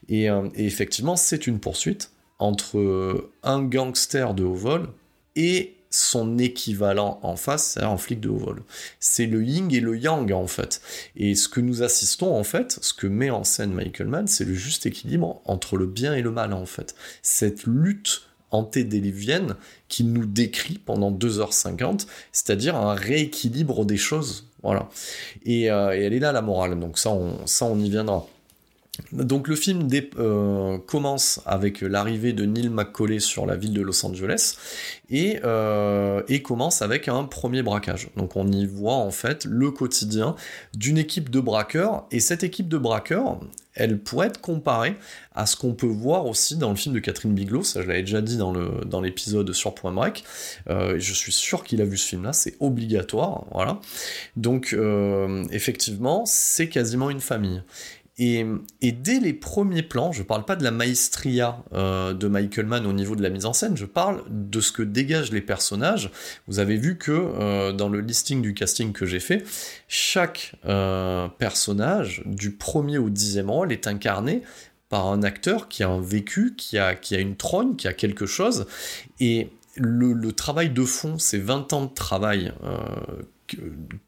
A: et, et effectivement c'est une poursuite entre un gangster de haut vol et son équivalent en face, c'est un flic de haut vol. C'est le yin et le yang en fait. Et ce que nous assistons en fait, ce que met en scène Michael Mann, c'est le juste équilibre entre le bien et le mal en fait. Cette lutte antédéluvienne qui nous décrit pendant 2h50, c'est-à-dire un rééquilibre des choses. Voilà. Et, euh, et, elle est là la morale, donc ça ça on y viendra. Donc le film euh, commence avec l'arrivée de Neil McCauley sur la ville de Los Angeles euh, et, commence avec un premier braquage. Donc on y voit en fait le quotidien d'une équipe de braqueurs et cette équipe de braqueurs, elle pourrait être comparée à ce qu'on peut voir aussi dans le film de Catherine Bigelow, ça je l'avais déjà dit dans l'épisode sur Point Break, euh, je suis sûr qu'il a vu ce film-là, c'est obligatoire, voilà. Donc effectivement, c'est quasiment une famille. Et, dès les premiers plans, je ne parle pas de la maestria euh, de Michael Mann au niveau de la mise en scène, je parle de ce que dégagent les personnages. Vous avez vu que euh, dans le listing du casting que j'ai fait, chaque euh, personnage, du premier au dixième rôle, est incarné par un acteur qui a un vécu, qui a, une trône, qui a quelque chose. Et le, le travail de fond, ces 20 ans de travail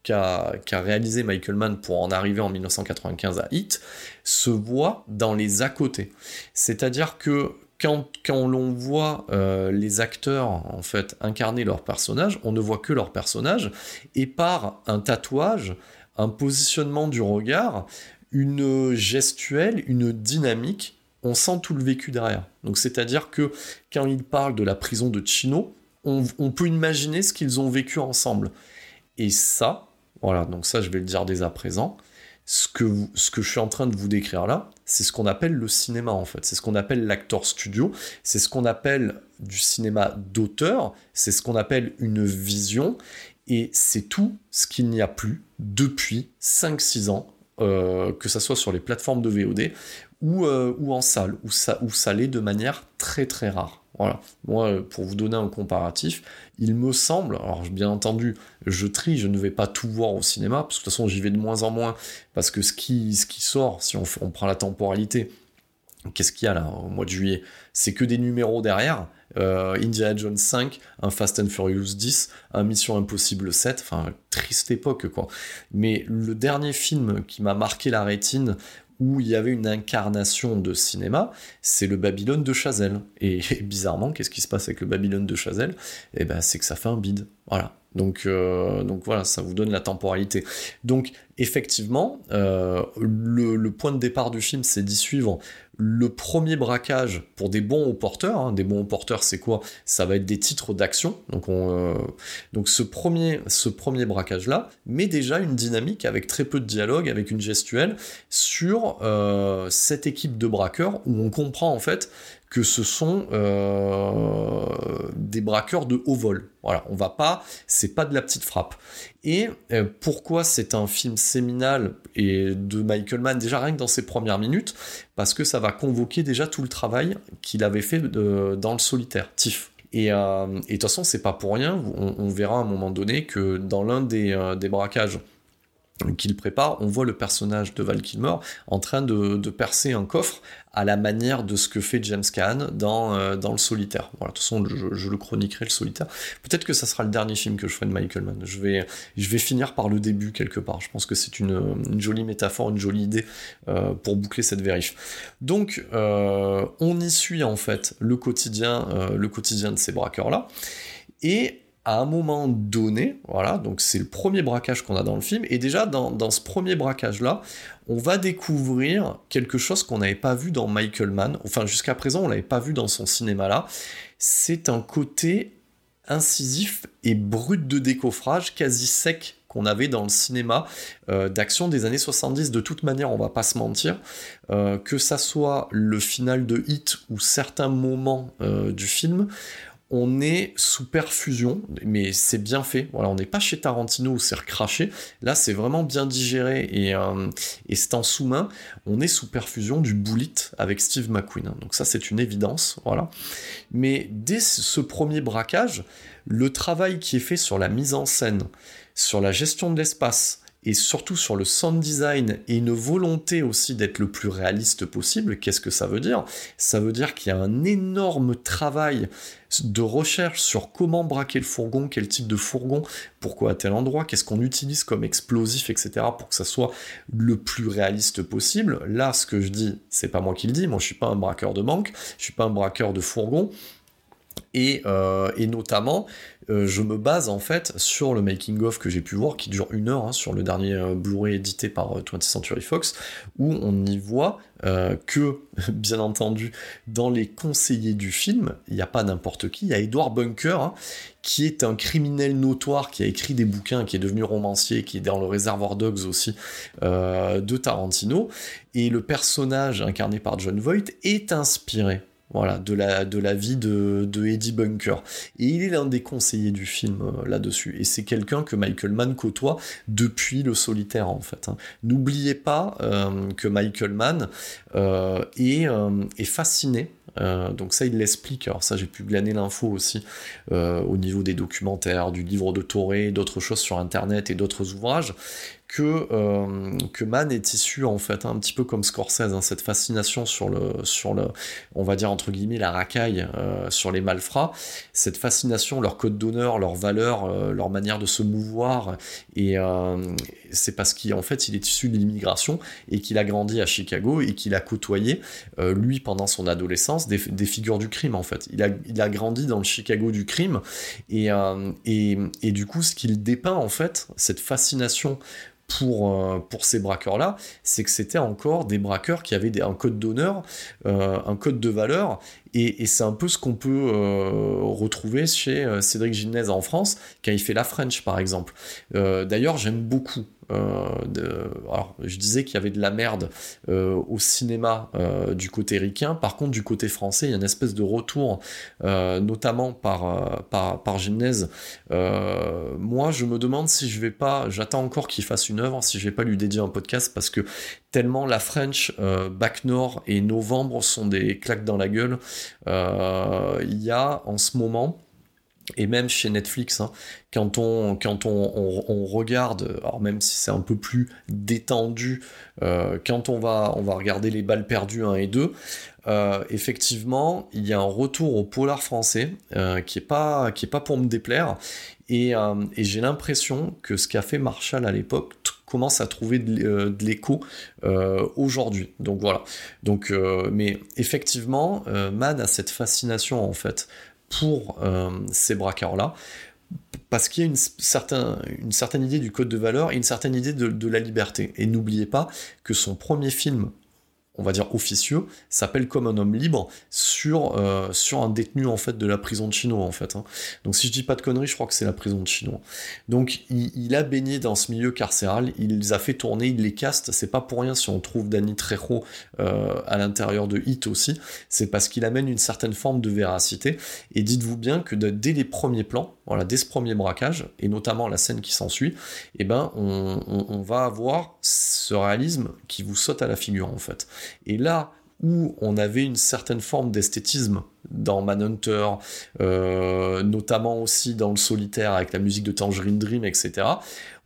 A: qu'a réalisé Michael Mann pour en arriver en 1995 à Hit se voit dans les à côté. C'est-à-dire que quand, l'on voit euh, les acteurs en fait incarner leur personnage, on ne voit que leur personnage et par un tatouage, un positionnement du regard, une gestuelle, une dynamique, on sent tout le vécu derrière. Donc c'est-à-dire que quand ils parlent de la prison de Chino, on peut imaginer ce qu'ils ont vécu ensemble. Et ça, voilà, donc ça je vais le dire dès à présent, ce que, ce que je suis en train de vous décrire là, c'est ce qu'on appelle le cinéma en fait, c'est ce qu'on appelle l'acteur studio, c'est ce qu'on appelle du cinéma d'auteur, c'est ce qu'on appelle une vision, et c'est tout ce qu'il n'y a plus depuis 5-6 ans, euh, que ça soit sur les plateformes de VOD ou, euh, ou en salle, où ça, où ça l'est de manière très très rare. Voilà. Moi, pour vous donner un comparatif, il me semble, alors bien entendu, je trie, je ne vais pas tout voir au cinéma, parce que de toute façon, j'y vais de moins en moins, parce que ce qui, ce qui sort, si on, prend la temporalité, qu'est-ce qu'il y a là au mois de juillet? C'est que des numéros derrière. Euh, Indiana Jones 5, un Fast and Furious 10, un Mission Impossible 7, enfin triste époque quoi. Mais le dernier film qui m'a marqué la rétine où il y avait une incarnation de cinéma, c'est le Babylone de Chazelle. Et, bizarrement, qu'est-ce qui se passe avec le Babylone de Chazelle? Eh ben, c'est que ça fait un bide. Voilà. Donc, euh, voilà, ça vous donne la temporalité. Donc effectivement, euh, le, point de départ du film, c'est d'y suivre le premier braquage pour des bons haut porteurs. Hein. Des bons haut porteurs, c'est quoi? Ça va être des titres d'action. Donc, on, euh, donc ce premier, ce premier braquage-là met déjà une dynamique avec très peu de dialogue, avec une gestuelle sur euh, cette équipe de braqueurs où on comprend en fait que ce sont euh, des braqueurs de haut vol. Voilà, on va pas, c'est pas de la petite frappe. Et euh, pourquoi c'est un film séminal et de Michael Mann déjà rien que dans ses premières minutes, parce que ça va convoquer déjà tout le travail qu'il avait fait dans le solitaire, Tiff. Euh, et, de toute façon, c'est pas pour rien. On, verra à un moment donné que dans l'un des, des braquages qu'il prépare, on voit le personnage de Val Kilmer en train de, percer un coffre à la manière de ce que fait James Caan dans, euh, dans le solitaire. Voilà, de toute façon, je, le chroniquerai le solitaire. Peut-être que ça sera le dernier film que je ferai de Michael Mann. Je vais, je vais finir par le début quelque part. Je pense que c'est une, jolie métaphore, une jolie idée euh, pour boucler cette vérif. Donc, euh, on y suit en fait le quotidien, le quotidien de ces braqueurs-là. Et à un moment donné, voilà, donc c'est le premier braquage qu'on a dans le film, et déjà dans, ce premier braquage-là, on va découvrir quelque chose qu'on n'avait pas vu dans Michael Mann, enfin jusqu'à présent on l'avait pas vu dans son cinéma-là, c'est un côté incisif et brut de décoffrage, quasi sec qu'on avait dans le cinéma euh, d'action des années 70. De toute manière, on va pas se mentir, euh, que ça soit le final de Hit ou certains moments euh, du film, on est sous perfusion, mais c'est bien fait. On n'est pas chez Tarantino où c'est recraché. Là, c'est vraiment bien digéré et, euh, c'est en sous-main. On est sous perfusion du bullet avec Steve McQueen. Donc ça, c'est une évidence. Voilà. Mais dès ce premier braquage, le travail qui est fait sur la mise en scène, sur la gestion de l'espace, et surtout sur le sound design et une volonté aussi d'être le plus réaliste possible. Qu'est-ce que ça veut dire? Ça veut dire qu'il y a un énorme travail de recherche sur comment braquer le fourgon, quel type de fourgon, pourquoi à tel endroit, qu'est-ce qu'on utilise comme explosif, etc. pour que ça soit le plus réaliste possible. Là, ce que je dis, c'est pas moi qui le dis, moi je suis pas un braqueur de banque, je suis pas un braqueur de fourgon, et, euh, et, notamment, euh, je me base en fait sur le making-of que j'ai pu voir, qui dure une heure, hein, sur le dernier euh, Blu-ray édité par 20th Century Fox, où on y voit que, bien entendu, dans les conseillers du film, il n'y a pas n'importe qui, il y a Edward Bunker, hein, qui est un criminel notoire, qui a écrit des bouquins, qui est devenu romancier, qui est dans le Réservoir Dogs aussi, de Tarantino, et le personnage incarné par John Voight est inspiré voilà, de la, de la vie de, Eddie Bunker. Et il est l'un des conseillers du film euh, là-dessus. Et c'est quelqu'un que Michael Mann côtoie depuis le solitaire, en fait. Hein. N'oubliez pas euh, que Michael Mann euh, est, est, fasciné donc ça, il l'explique. Alors ça, j'ai pu glaner l'info aussi au niveau des documentaires, du livre de Toré, d'autres choses sur Internet et d'autres ouvrages que, euh, que Mann est issu en fait un petit peu comme Scorsese, hein, cette fascination sur le, sur le, on va dire entre guillemets la racaille euh, sur les malfrats, cette fascination, leur code d'honneur, leurs valeurs, euh, leur manière de se mouvoir, et c'est parce qu'en fait il est issu de l'immigration et qu'il a grandi à Chicago et qu'il a côtoyé lui pendant son adolescence des, des, figures du crime en fait. Il a, il a grandi dans le Chicago du crime et, et, et du coup ce qu'il dépeint en fait, cette fascination pour, euh, pour ces braqueurs-là, c'est que c'était encore des braqueurs qui avaient un code d'honneur, euh, un code de valeur, et, c'est un peu ce qu'on peut euh, retrouver chez Cédric Gilnez en France, quand il fait La French, par exemple. D'ailleurs, j'aime beaucoup alors, je disais qu'il y avait de la merde au cinéma du côté ricain. Par contre, du côté français, il y a une espèce de retour, notamment par, par, par Gymnase. moi, je me demande si je vais pas, j'attends encore qu'il fasse une œuvre, si je vais pas lui dédier un podcast parce que tellement la French, Back Nord et Novembre sont des claques dans la gueule. Il y a en ce moment et même chez Netflix, hein, quand, on, quand on, regarde, alors même si c'est un peu plus détendu, euh, quand on va, on va regarder les balles perdues 1 et 2, euh, effectivement, il y a un retour au polar français euh, qui est pas pas pour me déplaire et, j'ai l'impression que ce qu'a fait Marshall à l'époque commence à trouver de, l'écho aujourd'hui. Donc voilà. Donc, mais effectivement, Man a cette fascination en fait pour euh, ces braqueurs-là, parce qu'il y a une, une, certaine idée du code de valeur et une certaine idée de la liberté. Et n'oubliez pas que son premier film on va dire officieux, s'appelle comme un homme libre sur, euh, sur un détenu en fait de la prison de Chino en fait. Hein. Donc si je dis pas de conneries, je crois que c'est la prison de Chino. Donc il, a baigné dans ce milieu carcéral, il les a fait tourner, il les caste. C'est pas pour rien si on trouve Danny Trejo euh, à l'intérieur de Hit aussi, c'est parce qu'il amène une certaine forme de véracité. Et dites-vous bien que dès les premiers plans, voilà, dès ce premier braquage et notamment la scène qui s'ensuit, eh ben on, on va avoir ce réalisme qui vous saute à la figure en fait. Et là où on avait une certaine forme d'esthétisme dans Manhunter, euh, notamment aussi dans le solitaire avec la musique de Tangerine Dream, etc.,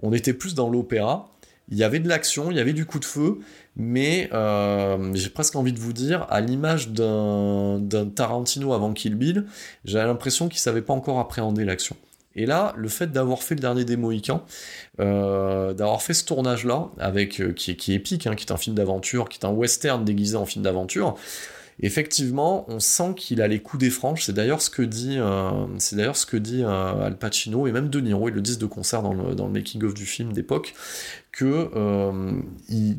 A: on était plus dans l'opéra. Il y avait de l'action, il y avait du coup de feu, mais euh, j'ai presque envie de vous dire, à l'image d'un Tarantino avant Kill Bill, j'avais l'impression qu'il savait pas encore appréhender l'action. Et là, le fait d'avoir fait le dernier des Mohicans, euh, d'avoir fait ce tournage-là, avec euh, qui, est épique, hein, qui est un film d'aventure, qui est un western déguisé en film d'aventure, effectivement, on sent qu'il a les coups des franges. C'est d'ailleurs ce que dit, euh, c'est d'ailleurs ce que dit Al Pacino et même De Niro. Ils le disent de concert dans le, making-of du film d'époque que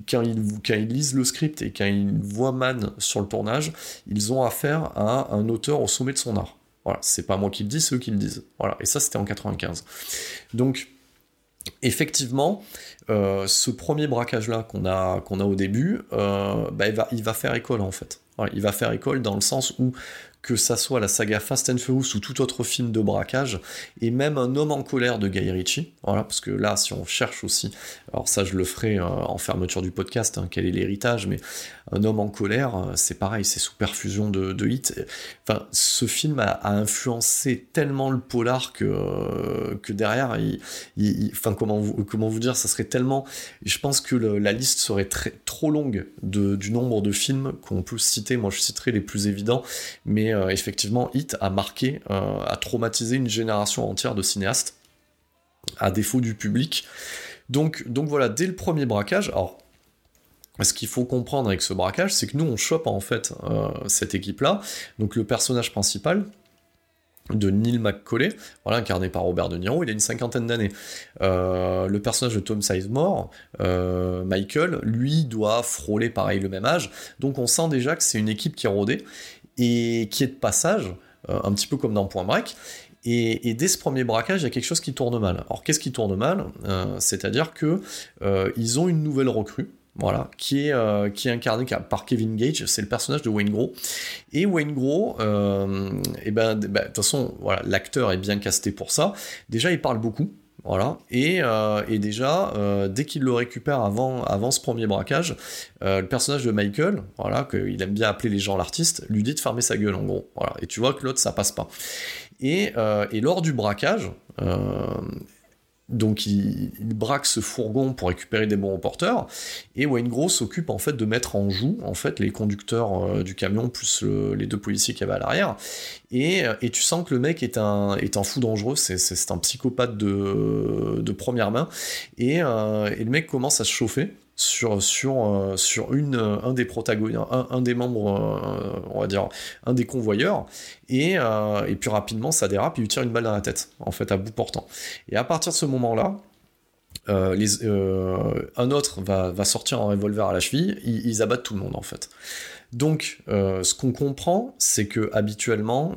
A: quand, ils, lisent le script et quand ils voient Man sur le tournage, ils ont affaire à un auteur au sommet de son art. C'est pas moi qui le dis, c'est eux qui le disent. Voilà, et ça c'était en 95. Donc, effectivement, euh, ce premier braquage-là qu'on a, qu'on a au début, euh, bah, il, va, il va faire école en fait. il va faire école dans le sens où que ça soit la saga Fast and Furious ou tout autre film de braquage, et même Un homme en colère de Guy Ritchie, voilà, parce que là, si on cherche aussi, alors ça je le ferai euh, en fermeture du podcast, hein, quel est l'héritage, mais Un homme en colère, euh, c'est pareil, c'est sous perfusion de, de hits. Enfin, ce film a, influencé tellement le polar que, euh, que derrière, il, enfin, comment vous, comment vous dire, ça serait tellement, je pense que la liste serait trop longue de, du nombre de films qu'on peut citer, moi je citerai les plus évidents, mais euh, effectivement, Hit a marqué, euh, a traumatisé une génération entière de cinéastes, à défaut du public. Donc, donc voilà, dès le premier braquage, alors ce qu'il faut comprendre avec ce braquage, c'est que nous on chope en fait euh, cette équipe-là. Donc le personnage principal, de Neil McCauley, voilà, incarné par Robert De Niro, il a une cinquantaine d'années. le personnage de Tom Sizemore, Michael, lui doit frôler pareil le même âge, donc on sent déjà que c'est une équipe qui est rodée, et qui est de passage, euh, un petit peu comme dans Point Break. Et, dès ce premier braquage, il y a quelque chose qui tourne mal. Alors qu'est-ce qui tourne mal euh, C'est-à-dire que euh, ils ont une nouvelle recrue, voilà, qui est, qui est incarné par Kevin Gage, c'est le personnage de Wayne Gros. Et Wayne Gros, et eh ben, bah, de toute façon, voilà, l'acteur est bien casté pour ça. Déjà, il parle beaucoup, voilà. Et, euh, déjà, euh, dès qu'il le récupère avant, avant ce premier braquage, euh, le personnage de Michael, voilà, qu'il aime bien appeler les gens l'artiste, lui dit de fermer sa gueule en gros. Voilà. Et tu vois que l'autre, ça passe pas. Et, et lors du braquage, donc il, braque ce fourgon pour récupérer des bons porteurs et Wayne Gross s'occupe en fait de mettre en joue en fait les conducteurs euh, du camion plus les deux policiers qui avaient à l'arrière. Et, euh, et, tu sens que le mec est un, est fou dangereux, c'est un psychopathe de, de première main. Et, euh, et le mec commence à se chauffer sur, euh, euh, un des protagonistes, un, des membres, euh, on va dire, un des convoyeurs, et, puis rapidement ça dérape, il lui tire une balle dans la tête, en fait, à bout portant. Et à partir de ce moment-là, un autre va, va, sortir un revolver à la cheville, ils, abattent tout le monde en fait. Donc, ce qu'on comprend, c'est que habituellement,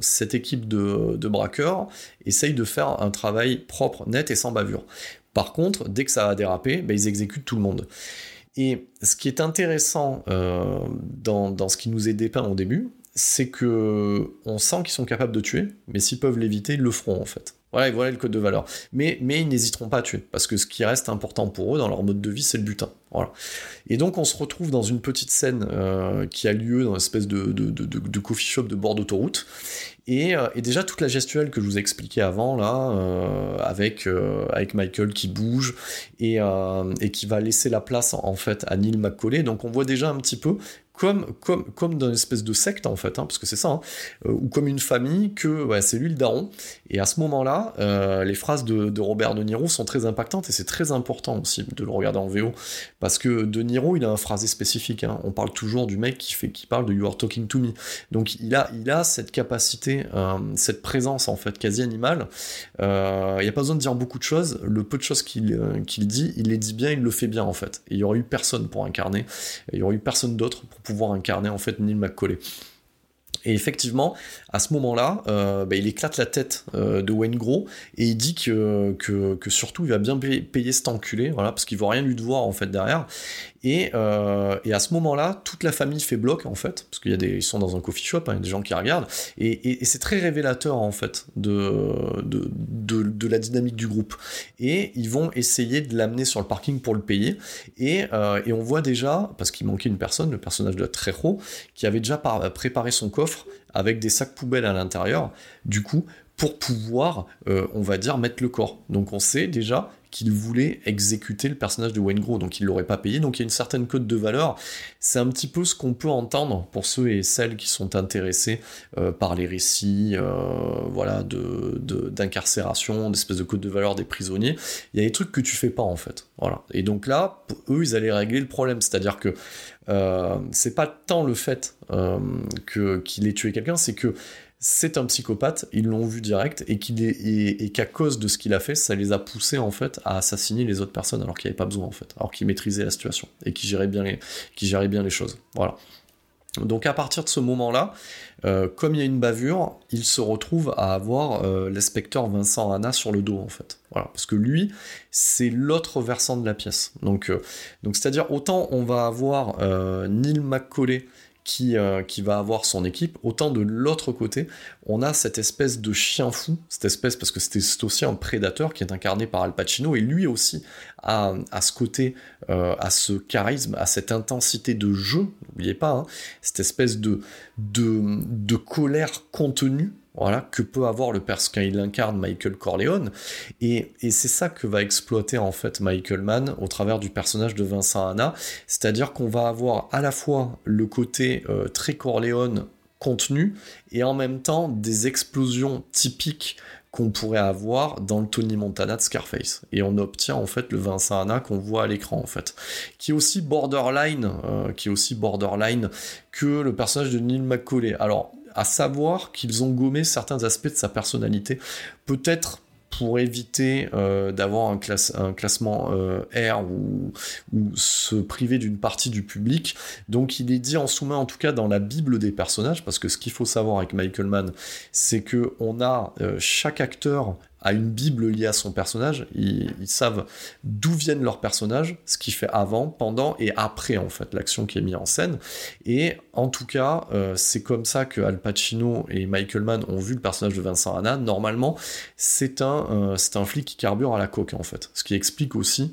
A: cette équipe de, de braqueurs essaye de faire un travail propre, net et sans bavure. Par contre, dès que ça a dérapé, bah, ils exécutent tout le monde. Et ce qui est intéressant euh, dans, ce qui nous est dépeint au début, c'est que on sent qu'ils sont capables de tuer, mais s'ils peuvent l'éviter, ils le feront en fait. Voilà, voilà le code de valeur. Mais, mais ils n'hésiteront pas à tuer, parce que ce qui reste important pour eux dans leur mode de vie, c'est le butin. Voilà. Et donc on se retrouve dans une petite scène euh, qui a lieu dans une espèce de, coffee shop de bord d'autoroute. Et, euh, et, déjà toute la gestuelle que je vous ai expliqué avant, là, euh, avec, avec Michael qui bouge et, qui va laisser la place en fait à Neil McCauley. Donc on voit déjà un petit peu comme, comme, comme dans espèce de secte en fait, hein, parce que c'est ça, hein, euh, ou comme une famille, que c'est lui le daron. Et à ce moment-là, euh, les phrases de, de, Robert De Niro sont très impactantes et c'est très important aussi de le regarder en VO, parce que De Niro, il a un phrasé spécifique. Hein. On parle toujours du mec qui, fait, qui parle de You are talking to me. Donc il a, il a cette capacité, euh, cette présence en fait quasi animale. Euh, il n'y a pas besoin de dire beaucoup de choses. Le peu de choses qu'il euh, qu'il dit, il les dit bien, il le fait bien en fait. Et il y aurait eu personne pour incarner. Il y aurait eu personne d'autre pour incarner en fait Neil McCauley. Et effectivement, à ce moment-là, euh, bah, il éclate la tête euh, de Wayne Gros et il dit que, que, surtout il va bien payer, payer cet enculé, voilà, parce qu'il va rien lui devoir en fait derrière. Et, euh, et à ce moment-là, toute la famille fait bloc en fait, parce qu'il y a sont dans un coffee shop, hein, il y a des gens qui regardent, et, c'est très révélateur en fait de, de, la dynamique du groupe. Et ils vont essayer de l'amener sur le parking pour le payer. Et, euh, et on voit déjà, parce qu'il manquait une personne, le personnage de Trejo, qui avait déjà par, préparé son coffre avec des sacs poubelles à l'intérieur, du coup, pour pouvoir, euh, on va dire, mettre le corps. Donc on sait déjà qu'il voulait exécuter le personnage de Wayne Gros, donc il l'aurait pas payé, donc il y a une certaine cote de valeur. C'est un petit peu ce qu'on peut entendre pour ceux et celles qui sont intéressés euh, par les récits, euh, voilà, de d'incarcération, d'espèces de cote de valeur des prisonniers. Il y a des trucs que tu fais pas en fait, voilà. Et donc là, eux, ils allaient régler le problème, c'est-à-dire que euh, c'est pas tant le fait euh, que qu'il ait tué quelqu'un, c'est que c'est un psychopathe, ils l'ont vu direct, et qu'à cause de ce qu'il a fait, ça les a poussés en fait à assassiner les autres personnes alors qu'il n'y avait pas besoin en fait, alors qu'il maîtrisait la situation et qu'il gérait bien les, gérait bien les choses. Voilà. Donc à partir de ce moment-là, euh, comme il y a une bavure, il se retrouve à avoir euh, l'inspecteur Vincent Hanna sur le dos en fait. Voilà, parce que lui, c'est l'autre versant de la pièce. Donc, euh, c'est-à-dire autant on va avoir Neil McCauley qui, euh, qui, va avoir son équipe, autant de l'autre côté, on a cette espèce de chien fou, cette espèce, parce que c'est aussi un prédateur qui est incarné par Al Pacino, et lui aussi a, ce côté, euh, a ce charisme, a cette intensité de jeu, n'oubliez pas, hein, cette espèce de colère contenue, voilà, que peut avoir le personnage quand il incarne Michael Corleone? Et, et c'est ça que va exploiter en fait Michael Mann au travers du personnage de Vincent Hanna. C'est-à-dire qu'on va avoir à la fois le côté euh, très Corleone contenu et en même temps des explosions typiques qu'on pourrait avoir dans le Tony Montana de Scarface. Et on obtient en fait le Vincent Hanna qu'on voit à l'écran en fait, qui est aussi borderline, euh, qui est aussi borderline que le personnage de Neil McCauley. Alors à savoir qu'ils ont gommé certains aspects de sa personnalité, peut-être pour éviter euh, d'avoir un, classe, un, classement euh, R ou, ou, se priver d'une partie du public. Donc il est dit en sous-main, en tout cas dans la Bible des personnages, parce que ce qu'il faut savoir avec Michael Mann, c'est que on a euh, chaque acteur a une bible liée à son personnage, ils, savent d'où viennent leurs personnages, ce qui fait avant, pendant et après en fait l'action qui est mise en scène. Et en tout cas, euh, c'est comme ça que Al Pacino et Michael Mann ont vu le personnage de Vincent Hanna. Normalement, c'est un, euh, c'est un flic qui carbure à la coque en fait, ce qui explique aussi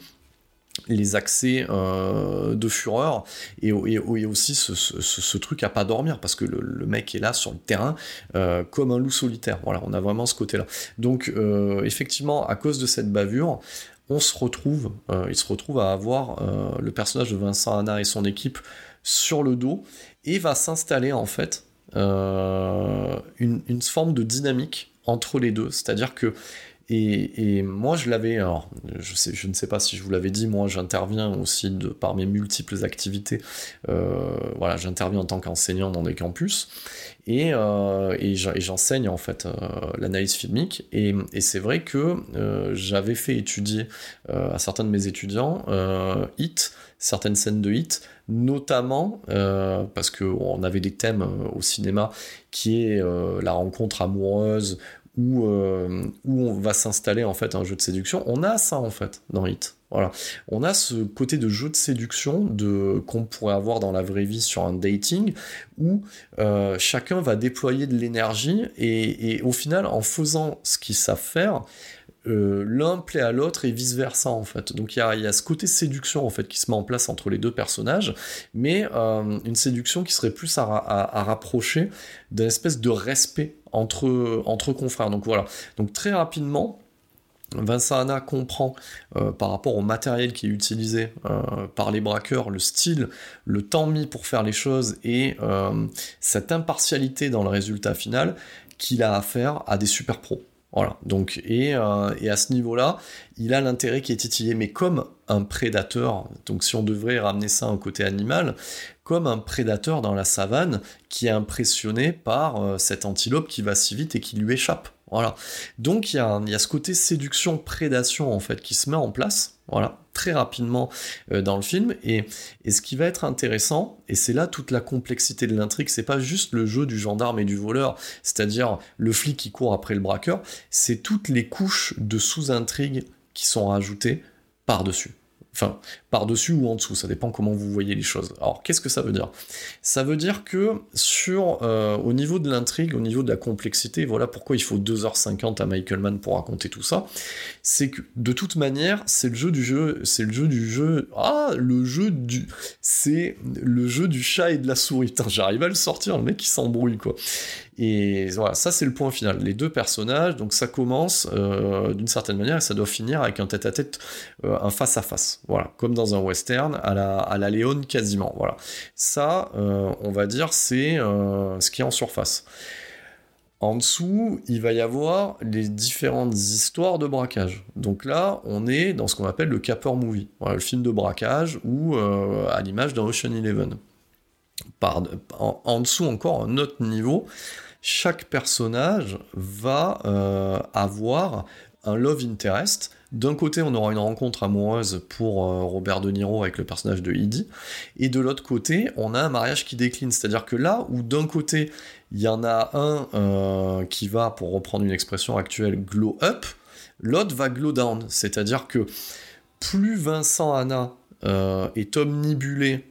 A: les accès euh, de fureur et, aussi ce, truc à pas dormir parce que le, mec est là sur le terrain euh, comme un loup solitaire. Voilà on a vraiment ce côté là donc euh, effectivement à cause de cette bavure on se retrouve il se retrouve à avoir le personnage de Vincent Hanna et son équipe sur le dos et va s'installer en fait une, forme de dynamique entre les deux. C'est à dire que et, moi, je l'avais, alors, je, ne sais pas si je vous l'avais dit, moi, j'interviens aussi par mes multiples activités. Euh, voilà, j'interviens en tant qu'enseignant dans des campus et, euh, j'enseigne en fait euh, l'analyse filmique. Et, c'est vrai que j'avais fait étudier à certains de mes étudiants Hit, certaines scènes de Hit, notamment parce qu'on avait des thèmes au cinéma qui est la rencontre amoureuse où, où on va s'installer en fait un jeu de séduction. On a ça en fait dans Hit. On a ce côté de jeu de séduction de, qu'on pourrait avoir dans la vraie vie sur un dating, où chacun va déployer de l'énergie et, et, au final, en faisant ce qu'ils savent faire, euh, l'un plaît à l'autre et vice versa en fait. Donc il y a, ce côté séduction en fait qui se met en place entre les deux personnages, mais euh, une séduction qui serait plus à, rapprocher d'une espèce de respect entre, entre confrères. Donc voilà. Donc très rapidement. Vincent Anna comprend euh, par rapport au matériel qui est utilisé par les braqueurs, le style, le temps mis pour faire les choses et cette impartialité dans le résultat final qu'il a affaire à des super pros. Voilà. Donc, euh, et, à ce niveau-là, il a l'intérêt qui est titillé, mais comme un prédateur, donc si on devrait ramener ça un côté animal, comme un prédateur dans la savane qui est impressionné par euh, cette antilope qui va si vite et qui lui échappe. Voilà. Donc il y a, y a ce côté séduction-prédation en fait qui se met en place. Voilà très rapidement euh, dans le film. Et, ce qui va être intéressant, et c'est là toute la complexité de l'intrigue, c'est pas juste le jeu du gendarme et du voleur, c'est-à-dire le flic qui court après le braqueur, c'est toutes les couches de sous-intrigue qui sont rajoutées par-dessus. Enfin, par-dessus ou en dessous, ça dépend comment vous voyez les choses. Alors, qu'est-ce que ça veut dire? Ça veut dire que sur, euh, au niveau de l'intrigue, au niveau de la complexité, voilà pourquoi il faut 2h50 à Michael Mann pour raconter tout ça, c'est que de toute manière, c'est le jeu du jeu, c'est le jeu du jeu, ah, le jeu du, c'est le jeu du chat et de la souris. J'arrive à le sortir, le mec qui s'embrouille, quoi. Et voilà, ça c'est le point final. Les deux personnages, donc ça commence euh, d'une certaine manière et ça doit finir avec un tête-à-tête, euh, un face-à-face. Voilà, comme dans un western, à la, à la Léone quasiment. Voilà. Ça, euh, on va dire, c'est ce qui est en surface. En dessous, il va y avoir les différentes histoires de braquage. Donc là, on est dans ce qu'on appelle le capper movie, le film de braquage ou à l'image d'un Ocean Eleven. Par, en, dessous encore un autre niveau, chaque personnage va euh, avoir un love interest. D'un côté, on aura une rencontre amoureuse pour euh, Robert De Niro avec le personnage de Edie, et de l'autre côté, on a un mariage qui décline. C'est-à-dire que là où d'un côté, il y en a un euh, qui va, pour reprendre une expression actuelle, glow up, l'autre va glow down. C'est-à-dire que plus Vincent Anna est omnibulé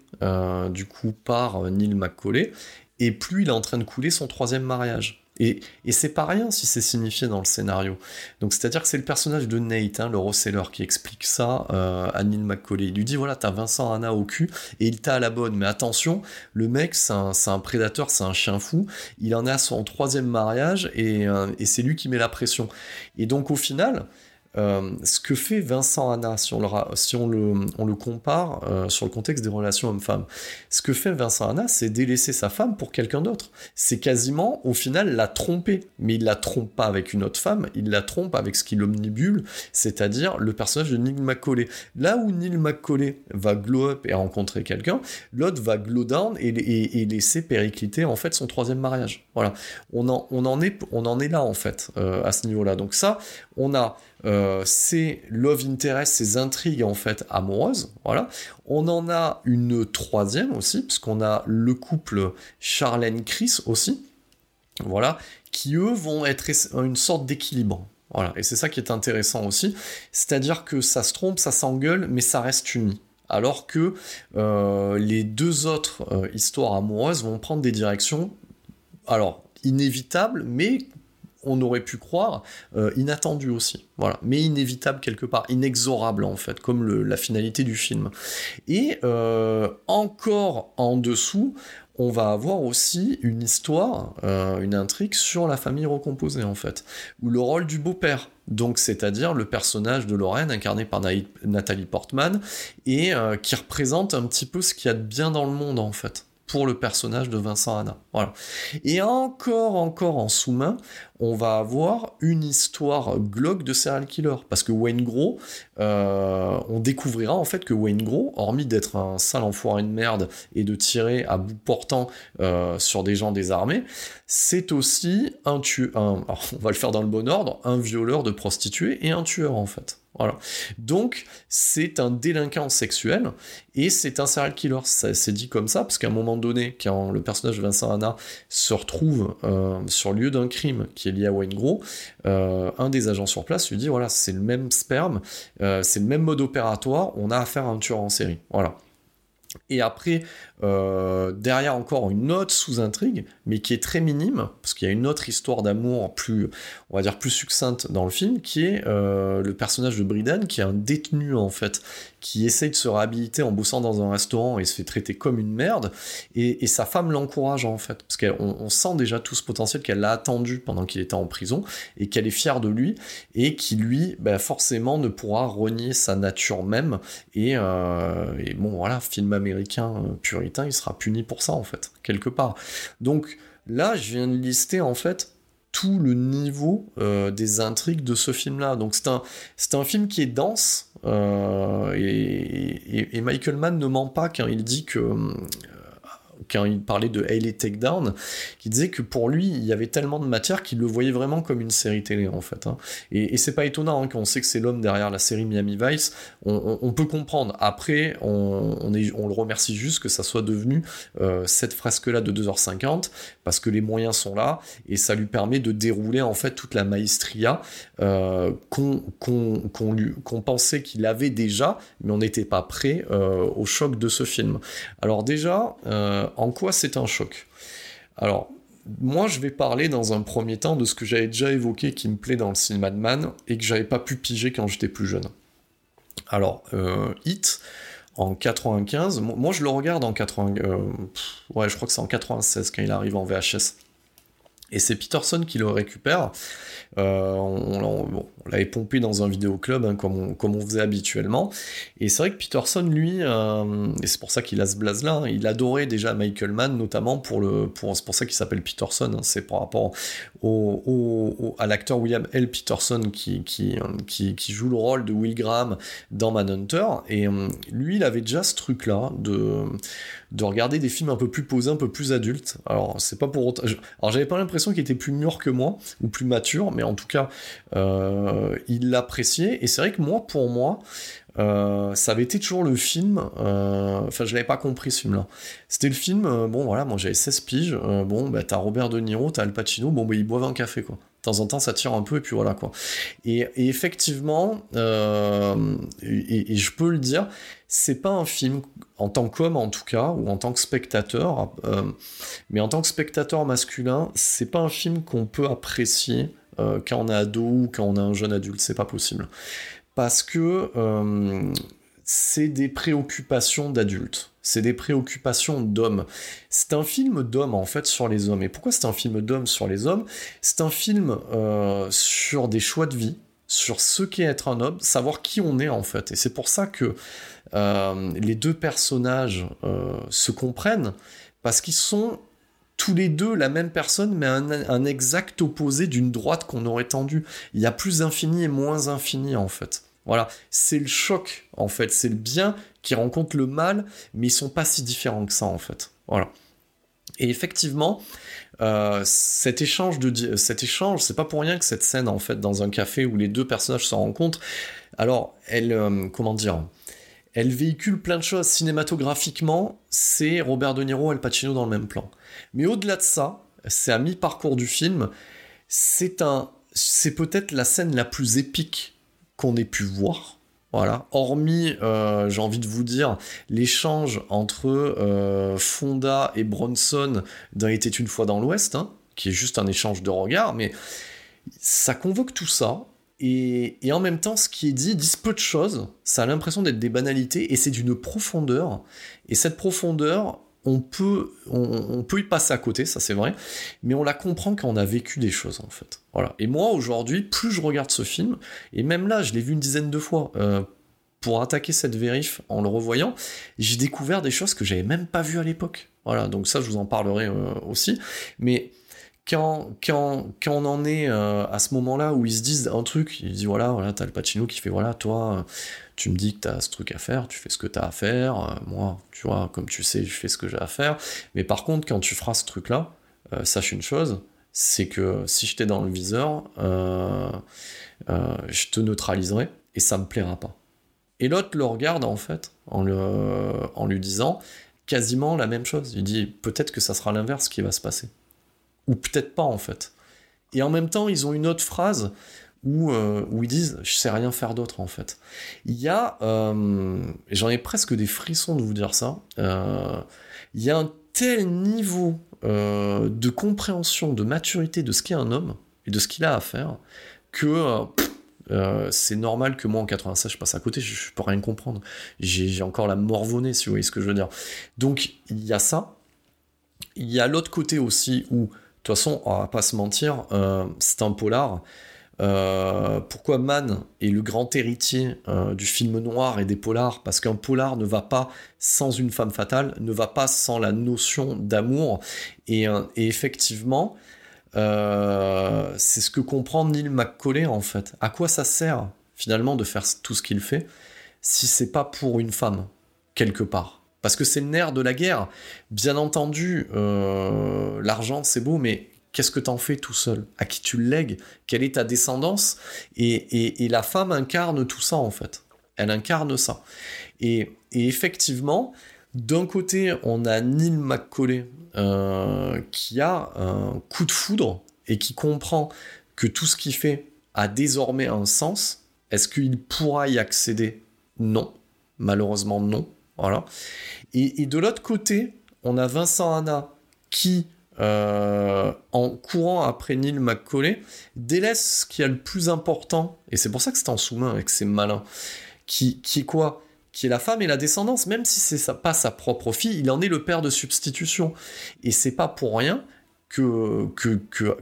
A: du coup par Neil McCauley, et plus il est en train de couler son troisième mariage. Et, c'est pas rien si c'est signifié dans le scénario. Donc c'est-à-dire que c'est le personnage de Nate, hein, le Rosseller, qui explique ça euh, à Neil McCauley. Il lui dit voilà, t'as Vincent Anna au cul et il t'a à la bonne. Mais attention, le mec, c'est un, prédateur, c'est un chien fou. Il en a son troisième mariage et, euh, et c'est lui qui met la pression. Et donc au final, euh, ce que fait Vincent Anna, si on le, compare euh, sur le contexte des relations hommes-femmes, ce que fait Vincent Anna, c'est délaisser sa femme pour quelqu'un d'autre. C'est quasiment, au final, la tromper. Mais il la trompe pas avec une autre femme, il la trompe avec ce qui l'omnibule, c'est-à-dire le personnage de Neil McCauley. Là où Neil McCauley va glow up et rencontrer quelqu'un, l'autre va glow down et, et, laisser péricliter en fait son troisième mariage. Voilà. On en, on en, est, on en est là en fait, euh, à ce niveau-là. Donc ça, on a euh, ces love interest, ces intrigues en fait amoureuses. Voilà. On en a une troisième aussi, parce qu'on a le couple Charlène Chris aussi. Voilà, qui eux vont être une sorte d'équilibre. Voilà, et c'est ça qui est intéressant aussi, c'est-à-dire que ça se trompe, ça s'engueule, mais ça reste uni. Alors que euh, les deux autres euh, histoires amoureuses vont prendre des directions, alors inévitables, mais on aurait pu croire, euh, inattendu aussi. Voilà, mais inévitable quelque part, inexorable en fait, comme la finalité du film. Et euh, encore en dessous, on va avoir aussi une histoire, euh, une intrigue sur la famille recomposée en fait, ou le rôle du beau-père. Donc, c'est-à-dire le personnage de Lorraine incarné par Nathalie Portman et qui représente un petit peu ce qu'il y a de bien dans le monde en fait pour le personnage de Vincent Anna. Voilà. Et encore, encore en sous-main, on va avoir une histoire glauque de serial killer. Parce que Wayne Gros, euh, on découvrira en fait que Wayne Gros, hormis d'être un sale enfoiré de merde et de tirer à bout portant euh, sur des gens désarmés, c'est aussi un tueur, on va le faire dans le bon ordre, un violeur de prostituées et un tueur en fait. Voilà. Donc, c'est un délinquant sexuel et c'est un serial killer. C'est dit comme ça parce qu'à un moment donné, quand le personnage de Vincent Anna se retrouve euh, sur lieu d'un crime est lié à Wayne Gros, un des agents sur place lui dit voilà, c'est le même sperme, c'est le même mode opératoire, on a affaire à un tueur en série. Voilà. Et après, euh, derrière encore une autre sous-intrigue, mais qui est très minime, parce qu'il y a une autre histoire d'amour plus, on va dire, plus succincte dans le film, qui est euh, le personnage de Bridan, qui est un détenu en fait, qui essaye de se réhabiliter en bossant dans un restaurant et se fait traiter comme une merde, et, sa femme l'encourage en fait, parce qu'on sent déjà tout ce potentiel qu'elle a attendu pendant qu'il était en prison, et qu'elle est fière de lui, et qui lui, ben, forcément, ne pourra renier sa nature même, et, euh, bon voilà, film américain puritain, il sera puni pour ça en fait, quelque part. Donc là, je viens de lister en fait tout le niveau euh, des intrigues de ce film-là. Donc c'est c'est un film qui est dense, euh, et, et, Michael Mann ne ment pas quand il dit que quand il parlait de Hayley Takedown, qui disait que pour lui, il y avait tellement de matière qu'il le voyait vraiment comme une série télé, en fait. Hein. Et, c'est pas étonnant, hein, on sait que c'est l'homme derrière la série Miami Vice, on, peut comprendre. Après, on, le remercie juste que ça soit devenu euh, cette fresque-là de 2h50, parce que les moyens sont là, et ça lui permet de dérouler, en fait, toute la maestria euh, qu'on pensait qu'il avait déjà, mais on n'était pas prêt euh, au choc de ce film. Alors déjà, en quoi c'est un choc? Alors, moi, je vais parler dans un premier temps de ce que j'avais déjà évoqué qui me plaît dans le cinéma de Man et que j'avais pas pu piger quand j'étais plus jeune. Alors, euh, Hit, en 95, moi je le regarde en 80, euh, ouais, je crois que c'est en 96 quand il arrive en VHS. Et c'est Peterson qui le récupère. Euh, l'avait pompé dans un vidéoclub, hein, comme, on, comme on faisait habituellement. Et c'est vrai que Peterson, lui, euh, et c'est pour ça qu'il a ce blaze-là, hein, il adorait déjà Michael Mann, notamment pour le. Pour, c'est pour ça qu'il s'appelle Peterson, hein, c'est par rapport au, à l'acteur William L. Peterson qui, qui, qui, joue le rôle de Will Graham dans Manhunter. Et euh, lui, il avait déjà ce truc-là de de regarder des films un peu plus posés, un peu plus adultes. Alors, c'est pas pour autant. Alors, j'avais pas l'impression qu'il était plus mûr que moi, ou plus mature, mais en tout cas, euh, il l'appréciait. Et c'est vrai que moi, pour moi, euh, ça avait été toujours le film. Euh, enfin, je l'avais pas compris ce film-là. C'était le film. bon, voilà, moi j'avais 16 piges. bon, bah, t'as Robert De Niro, t'as Al Pacino. Bon, bah, ils boivent un café, quoi. De temps en temps, ça tire un peu, et puis voilà, quoi. Et, effectivement, et, je peux le dire, c'est pas un film en tant qu'homme en tout cas ou en tant que spectateur euh, mais en tant que spectateur masculin c'est pas un film qu'on peut apprécier euh, quand on est ado ou quand on est un jeune adulte c'est pas possible parce que euh, c'est des préoccupations d'adultes c'est des préoccupations d'hommes. C'est un film d'hommes en fait sur les hommes. Et pourquoi c'est un film d'hommes sur les hommes? C'est un film sur des choix de vie, sur ce qu'est être un homme, savoir qui on est en fait. Et c'est pour ça que euh, les deux personnages euh, se comprennent parce qu'ils sont tous les deux la même personne, mais un, exact opposé d'une droite qu'on aurait tendue. Il y a plus infini et moins infini en fait. Voilà, c'est le choc en fait, c'est le bien qui rencontre le mal, mais ils sont pas si différents que ça en fait. Voilà. Et effectivement, euh, cet échange de cet échange, c'est pas pour rien que cette scène en fait dans un café où les deux personnages se rencontrent. Alors, elle, comment dire, elle véhicule plein de choses cinématographiquement, c'est Robert De Niro et Al Pacino dans le même plan. Mais au-delà de ça, c'est à mi-parcours du film, c'est un c'est peut-être la scène la plus épique qu'on ait pu voir. Voilà, hormis, euh, j'ai envie de vous dire, l'échange entre euh, Fonda et Bronson dans était une fois dans l'Ouest, hein, qui est juste un échange de regards, mais ça convoque tout ça, et, en même temps, ce qui est dit, dit peu de choses, ça a l'impression d'être des banalités, et c'est d'une profondeur. Et cette profondeur, on peut, on, peut y passer à côté, ça c'est vrai, mais on la comprend quand on a vécu des choses en fait. Voilà. Et moi aujourd'hui, plus je regarde ce film, et même là, je l'ai vu une dizaine de fois. Euh, pour attaquer cette vérif en le revoyant, j'ai découvert des choses que j'avais même pas vues à l'époque. Voilà, donc ça je vous en parlerai euh, aussi. Mais quand, quand, quand on en est euh, à ce moment-là où ils se disent un truc, ils disent voilà, voilà, t'as le Pacino qui fait voilà, toi, tu me dis que t'as ce truc à faire, tu fais ce que t'as à faire, euh, moi, tu vois, comme tu sais, je fais ce que j'ai à faire. Mais par contre, quand tu feras ce truc-là, euh, sache une chose, c'est que si j'étais dans le viseur, je te neutraliserai et ça me plaira pas. Et l'autre le regarde en fait, en lui disant quasiment la même chose. Il dit peut-être que ça sera l'inverse qui va se passer ou peut-être pas en fait. Et en même temps, ils ont une autre phrase où, euh, où ils disent je sais rien faire d'autre en fait. Il y a, euh, j'en ai presque des frissons de vous dire ça, euh, il y a un tel niveau de compréhension, de maturité de ce qu'est un homme et de ce qu'il a à faire que c'est normal que moi en 96 je passe à côté, je, peux rien comprendre. J'ai encore la morvonnée si vous voyez ce que je veux dire. Donc il y a ça. Il y a l'autre côté aussi où, toute façon, on va pas se mentir, c'est un polar. Euh, pourquoi Mann est le grand héritier euh, du film noir et des polars? Parce qu'un polar ne va pas sans une femme fatale, ne va pas sans la notion d'amour. Et, euh, effectivement, c'est ce que comprend Neil McCauley en fait. À quoi ça sert finalement de faire tout ce qu'il fait si c'est pas pour une femme quelque part? Parce que c'est le nerf de la guerre. Bien entendu, l'argent c'est beau, mais qu'est-ce que t'en fais tout seul? À qui tu le lègues Quelle est ta descendance? Et, la femme incarne tout ça en fait. Elle incarne ça. Et, effectivement, d'un côté, on a Neil McCauley euh, qui a un coup de foudre et qui comprend que tout ce qu'il fait a désormais un sens. Est-ce qu'il pourra y accéder? Non. Malheureusement, non. Voilà. Et, de l'autre côté, on a Vincent Hanna qui euh, en courant après Neil McCauley, délaisse ce qui est le plus important, et c'est pour ça que c'est en sous-main et que c'est malin, qui, qui est quoi? Qui est la femme et la descendance, même si c'est pas sa propre fille, il en est le père de substitution. Et c'est pas pour rien que,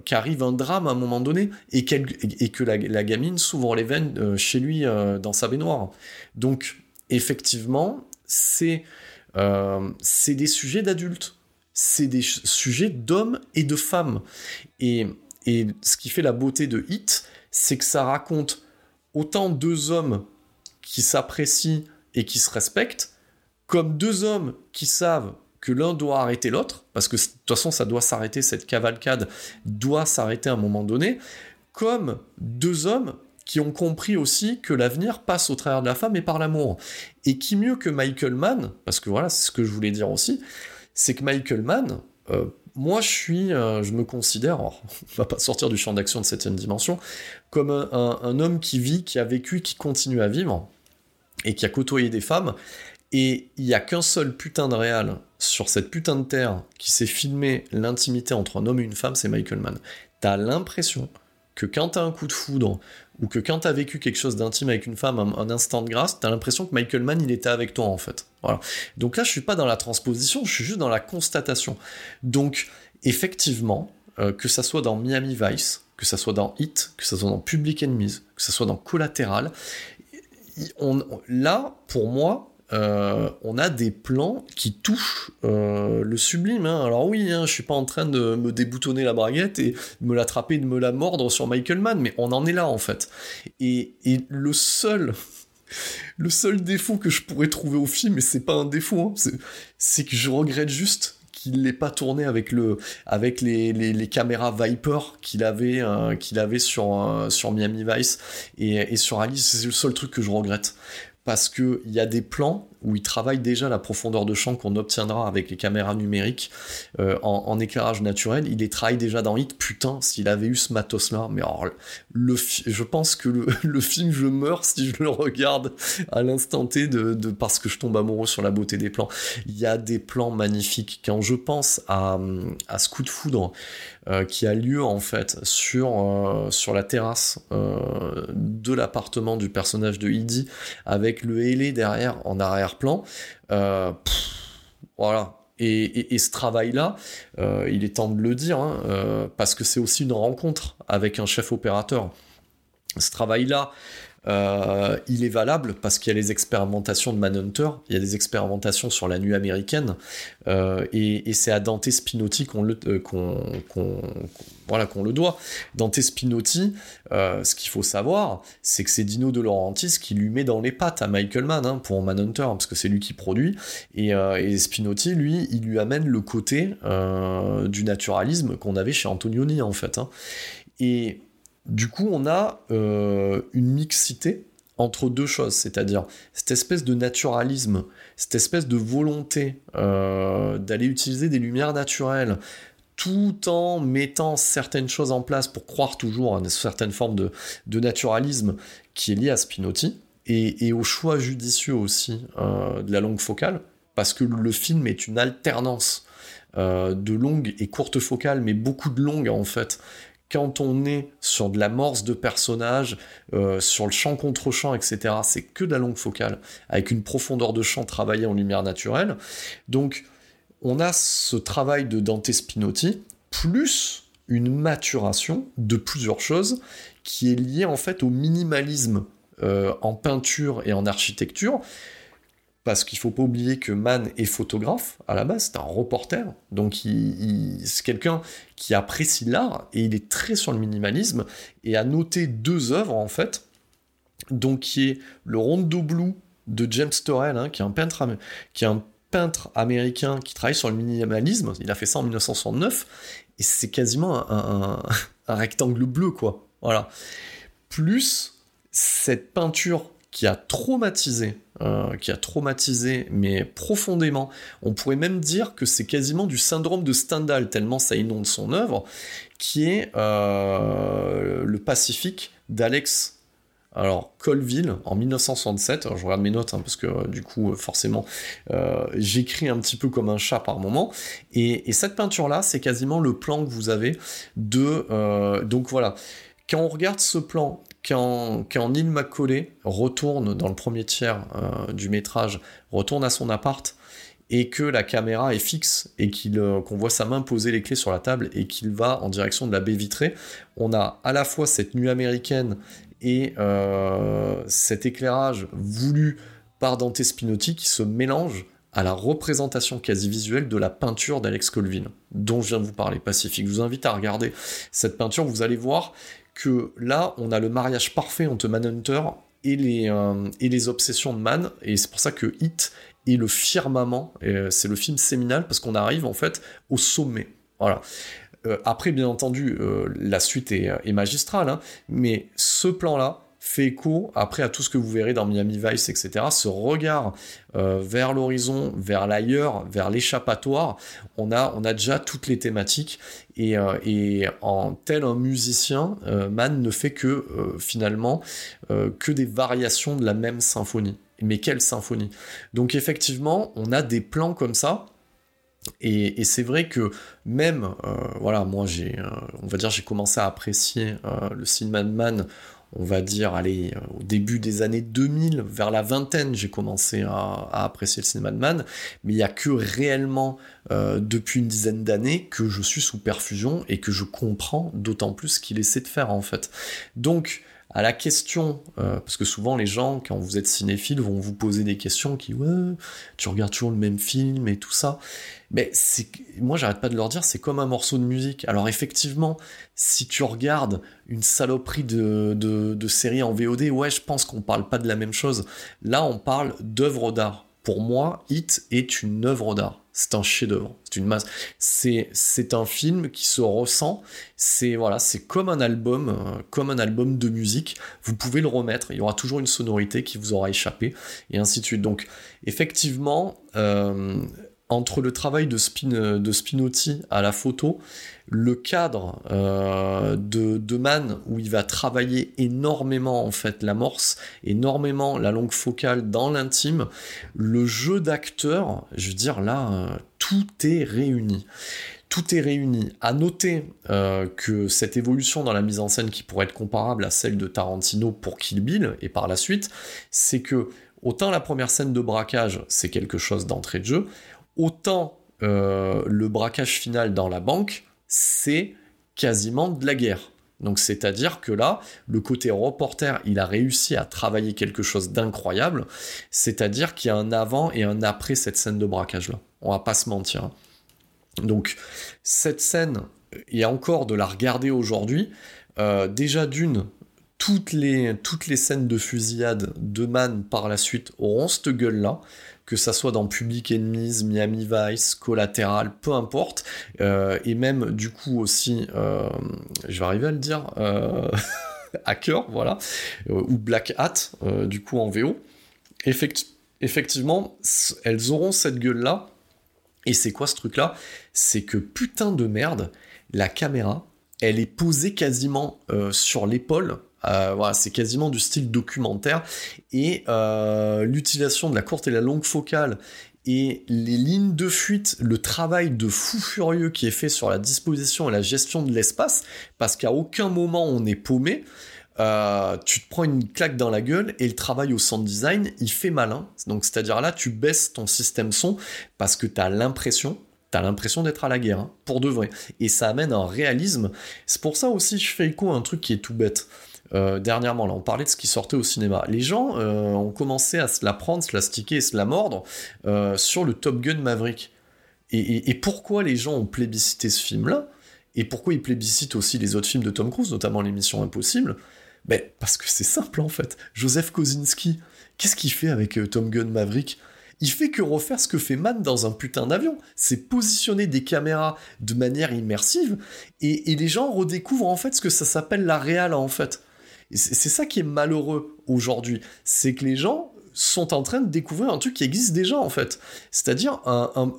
A: qu'arrive un drame à un moment donné et, et que la, gamine s'ouvre les veines euh, chez lui euh, dans sa baignoire. Donc, effectivement, c'est, c'est des sujets d'adultes c'est des sujets d'hommes et de femmes. Et, ce qui fait la beauté de Hit, c'est que ça raconte autant deux hommes qui s'apprécient et qui se respectent, comme deux hommes qui savent que l'un doit arrêter l'autre, parce que de toute façon ça doit s'arrêter, cette cavalcade doit s'arrêter à un moment donné, comme deux hommes qui ont compris aussi que l'avenir passe au travers de la femme et par l'amour. Et qui mieux que Michael Mann, parce que voilà, c'est ce que je voulais dire aussi, c'est que Michael Mann, euh, moi je suis, euh, je me considère, on va pas sortir du champ d'action de septième dimension, comme un, homme qui vit, qui a vécu, qui continue à vivre, et qui a côtoyé des femmes, et il n'y a qu'un seul putain de réal sur cette putain de terre qui s'est filmé l'intimité entre un homme et une femme, c'est Michael Mann. T'as l'impression que quand t'as un coup de foudre, ou que quand t'as vécu quelque chose d'intime avec une femme, un, instant de grâce, t'as l'impression que Michael Mann, il était avec toi, en fait. Voilà. Donc là, je suis pas dans la transposition, je suis juste dans la constatation. Donc, effectivement, euh, que ça soit dans Miami Vice, que ça soit dans Hit, que ça soit dans Public Enemies, que ça soit dans Collateral, là, pour moi, euh, on a des plans qui touchent euh, le sublime. Hein. Alors oui, hein, je suis pas en train de me déboutonner la braguette et de me l'attraper, de me la mordre sur Michael Mann, mais on en est là en fait. Et, le seul, le seul défaut que je pourrais trouver au film, et c'est pas un défaut, hein, c'est que je regrette juste qu'il l'ait pas tourné avec le avec les, caméras Viper qu'il avait euh, qu'il avait sur sur Miami Vice et, et sur Alice c'est le seul truc que je regrette parce qu'il y a des plans où il travaille déjà la profondeur de champ qu'on obtiendra avec les caméras numériques euh, en, éclairage naturel. Il les travaille déjà dans Hit. Putain, s'il avait eu ce matos-là, mais alors, je pense que le, film, je meurs si je le regarde à l'instant T de, parce que je tombe amoureux sur la beauté des plans. Il y a des plans magnifiques. Quand je pense à, à ce coup de foudre euh, qui a lieu en fait sur, euh, la terrasse de l'appartement du personnage de Idi avec le hélé derrière en arrière plan euh, voilà. Et, ce travail-là, euh, il est temps de le dire, hein, euh, parce que c'est aussi une rencontre avec un chef opérateur. Ce travail-là, euh, il est valable parce qu'il y a les expérimentations de Manhunter, il y a des expérimentations sur la nuit américaine, euh, et, c'est à Dante Spinotti qu'on le, euh, voilà, qu'on le doit. Dante Spinotti, ce qu'il faut savoir, c'est que c'est Dino De Laurentiis qui lui met dans les pattes à Michael Mann hein, pour Manhunter, parce que c'est lui qui produit, et, Spinotti, lui, il lui amène le côté du naturalisme qu'on avait chez Antonioni, en fait. Hein. Et du coup, on a euh, une mixité entre deux choses, c'est-à-dire cette espèce de naturalisme, cette espèce de volonté euh, d'aller utiliser des lumières naturelles, tout en mettant certaines choses en place pour croire toujours à une certaine forme de, naturalisme qui est lié à Spinotti, et, au choix judicieux aussi euh, de la longue focale, parce que le film est une alternance de longues et courtes focales, mais beaucoup de longues en fait. Quand on est sur de l'amorce de personnages, euh, sur le champ contre champ, etc., c'est que de la longue focale, avec une profondeur de champ travaillée en lumière naturelle. Donc, on a ce travail de Dante Spinotti, plus une maturation de plusieurs choses qui est liée en fait au minimalisme euh, en peinture et en architecture. Parce qu'il faut pas oublier que Mann est photographe à la base, c'est un reporter, donc c'est quelqu'un qui apprécie l'art et il est très sur le minimalisme et a noté deux œuvres en fait, donc qui est le Rondo Blue de James Torrell, hein, qui est un peintre qui est un peintre américain qui travaille sur le minimalisme. Il a fait ça en 1969 et c'est quasiment un, rectangle bleu, quoi. Voilà. Plus cette peinture qui a traumatisé, euh, qui a traumatisé, mais profondément. On pourrait même dire que c'est quasiment du syndrome de Stendhal, tellement ça inonde son œuvre, qui est euh, le Pacifique d'Alex. Alors, Colville, en 1967, je regarde mes notes, hein, parce que euh, du coup, forcément, j'écris un petit peu comme un chat par moment, et, cette peinture-là, c'est quasiment le plan que vous avez de... donc voilà, quand on regarde ce plan, quand, Neil McCauley retourne dans le premier tiers du métrage, retourne à son appart, et que la caméra est fixe et qu'on voit sa main poser les clés sur la table et qu'il va en direction de la baie vitrée, on a à la fois cette nuit américaine et euh, cet éclairage voulu par Dante Spinotti qui se mélange à la représentation quasi visuelle de la peinture d'Alex Colvin, dont je viens de vous parler, Pacifique. Je vous invite à regarder cette peinture, vous allez voir que là, on a le mariage parfait entre Manhunter et les, euh, et les obsessions de Man, et c'est pour ça que Hit est le firmament, euh, c'est le film séminal, parce qu'on arrive en fait au sommet. Euh, après, bien entendu, la suite est, magistrale, hein, mais ce plan-là fait écho après à tout ce que vous verrez dans Miami Vice, etc. Ce regard euh, vers l'horizon, vers l'ailleurs, vers l'échappatoire, on a, on a déjà toutes les thématiques. Et, et en tel un musicien, Mann ne fait que finalement que des variations de la même symphonie. Mais quelle symphonie Donc effectivement, on a des plans comme ça et, c'est vrai que même, euh, voilà, moi j'ai, euh, on va dire, j'ai commencé à apprécier euh, le cinéma de Man, on va dire, allez, au début des années 2000, vers la vingtaine, j'ai commencé à, apprécier le cinéma de Man, mais il n'y a que réellement depuis une dizaine d'années que je suis sous perfusion et que je comprends d'autant plus ce qu'il essaie de faire en fait. Donc, à la question, euh, parce que souvent les gens, quand vous êtes cinéphile, vont vous poser des questions qui, ouais, tu regardes toujours le même film et tout ça. Mais moi, j'arrête pas de leur dire, c'est comme un morceau de musique. Alors effectivement, si tu regardes une saloperie de, de, de série en VOD, ouais, je pense qu'on parle pas de la même chose. Là, on parle d'œuvres d'art. Pour moi, Hit est une œuvre d'art c'est un chef-d'œuvre, c'est une masse. C'est c'est un film qui se ressent. C'est voilà, c'est comme un album, euh, comme un album de musique. Vous pouvez le remettre, il y aura toujours une sonorité qui vous aura échappé et ainsi de suite. Donc effectivement, euh, entre le travail de, Spin, de Spinotti à la photo, le cadre euh, de, de Mann où il va travailler énormément en fait l'amorce, énormément la longue focale dans l'intime, le jeu d'acteur, je veux dire là, euh, tout est réuni. Tout est réuni. À noter euh, que cette évolution dans la mise en scène qui pourrait être comparable à celle de Tarantino pour Kill Bill et par la suite, c'est que autant la première scène de braquage, c'est quelque chose d'entrée de jeu, autant le braquage final dans la banque, c'est quasiment de la guerre. Donc c'est-à-dire que là, le côté reporter, il a réussi à travailler quelque chose d'incroyable, c'est-à-dire qu'il y a un avant et un après cette scène de braquage-là. On va pas se mentir. Donc cette scène, a encore de la regarder aujourd'hui. Euh, déjà d'une, toutes les, toutes les scènes de fusillade de Man par la suite auront cette gueule-là que ça soit dans Public Enemies, Miami Vice, Collateral, peu importe, euh, et même du coup aussi, euh, je vais arriver à le dire, euh, Hacker, voilà, ou Black Hat, du coup en VO, effectivement, elles auront cette gueule-là, Et c'est quoi ce truc-là? C'est que putain de merde, la caméra, elle est posée quasiment sur l'épaule. Euh, c'est quasiment du style documentaire. Et euh, l'utilisation de la courte et la longue focale et les lignes de fuite, le travail de fou furieux qui est fait sur la disposition et la gestion de l'espace, parce qu'à aucun moment on est paumé. tu te prends une claque dans la gueule et le travail au sound design, il fait malin. Donc, c'est-à-dire là, tu baisses ton système son parce que tu as l'impression T'as l'impression d'être à la guerre, hein, pour de vrai. Et ça amène un réalisme. C'est pour ça aussi je fais écho à un truc qui est tout bête. Euh, dernièrement, là, on parlait de ce qui sortait au cinéma. Les gens euh, ont commencé à se la prendre, se la sticker et se la mordre euh, sur le Top Gun Maverick. Et, pourquoi les gens ont plébiscité ce film-là? Et pourquoi ils plébiscitent aussi les autres films de Tom Cruise, notamment l'émission Impossible? Ben, Parce que c'est simple en fait. Joseph Kosinski, qu'est-ce qu'il fait avec Tom Gun Maverick? Il fait que refaire ce que fait Man dans un putain d'avion. C'est positionner des caméras de manière immersive et, les gens redécouvrent en fait ce que ça s'appelle la réal en fait. C'est ça qui est malheureux aujourd'hui, c'est que les gens sont en train de découvrir un truc qui existe déjà en fait, c'est-à-dire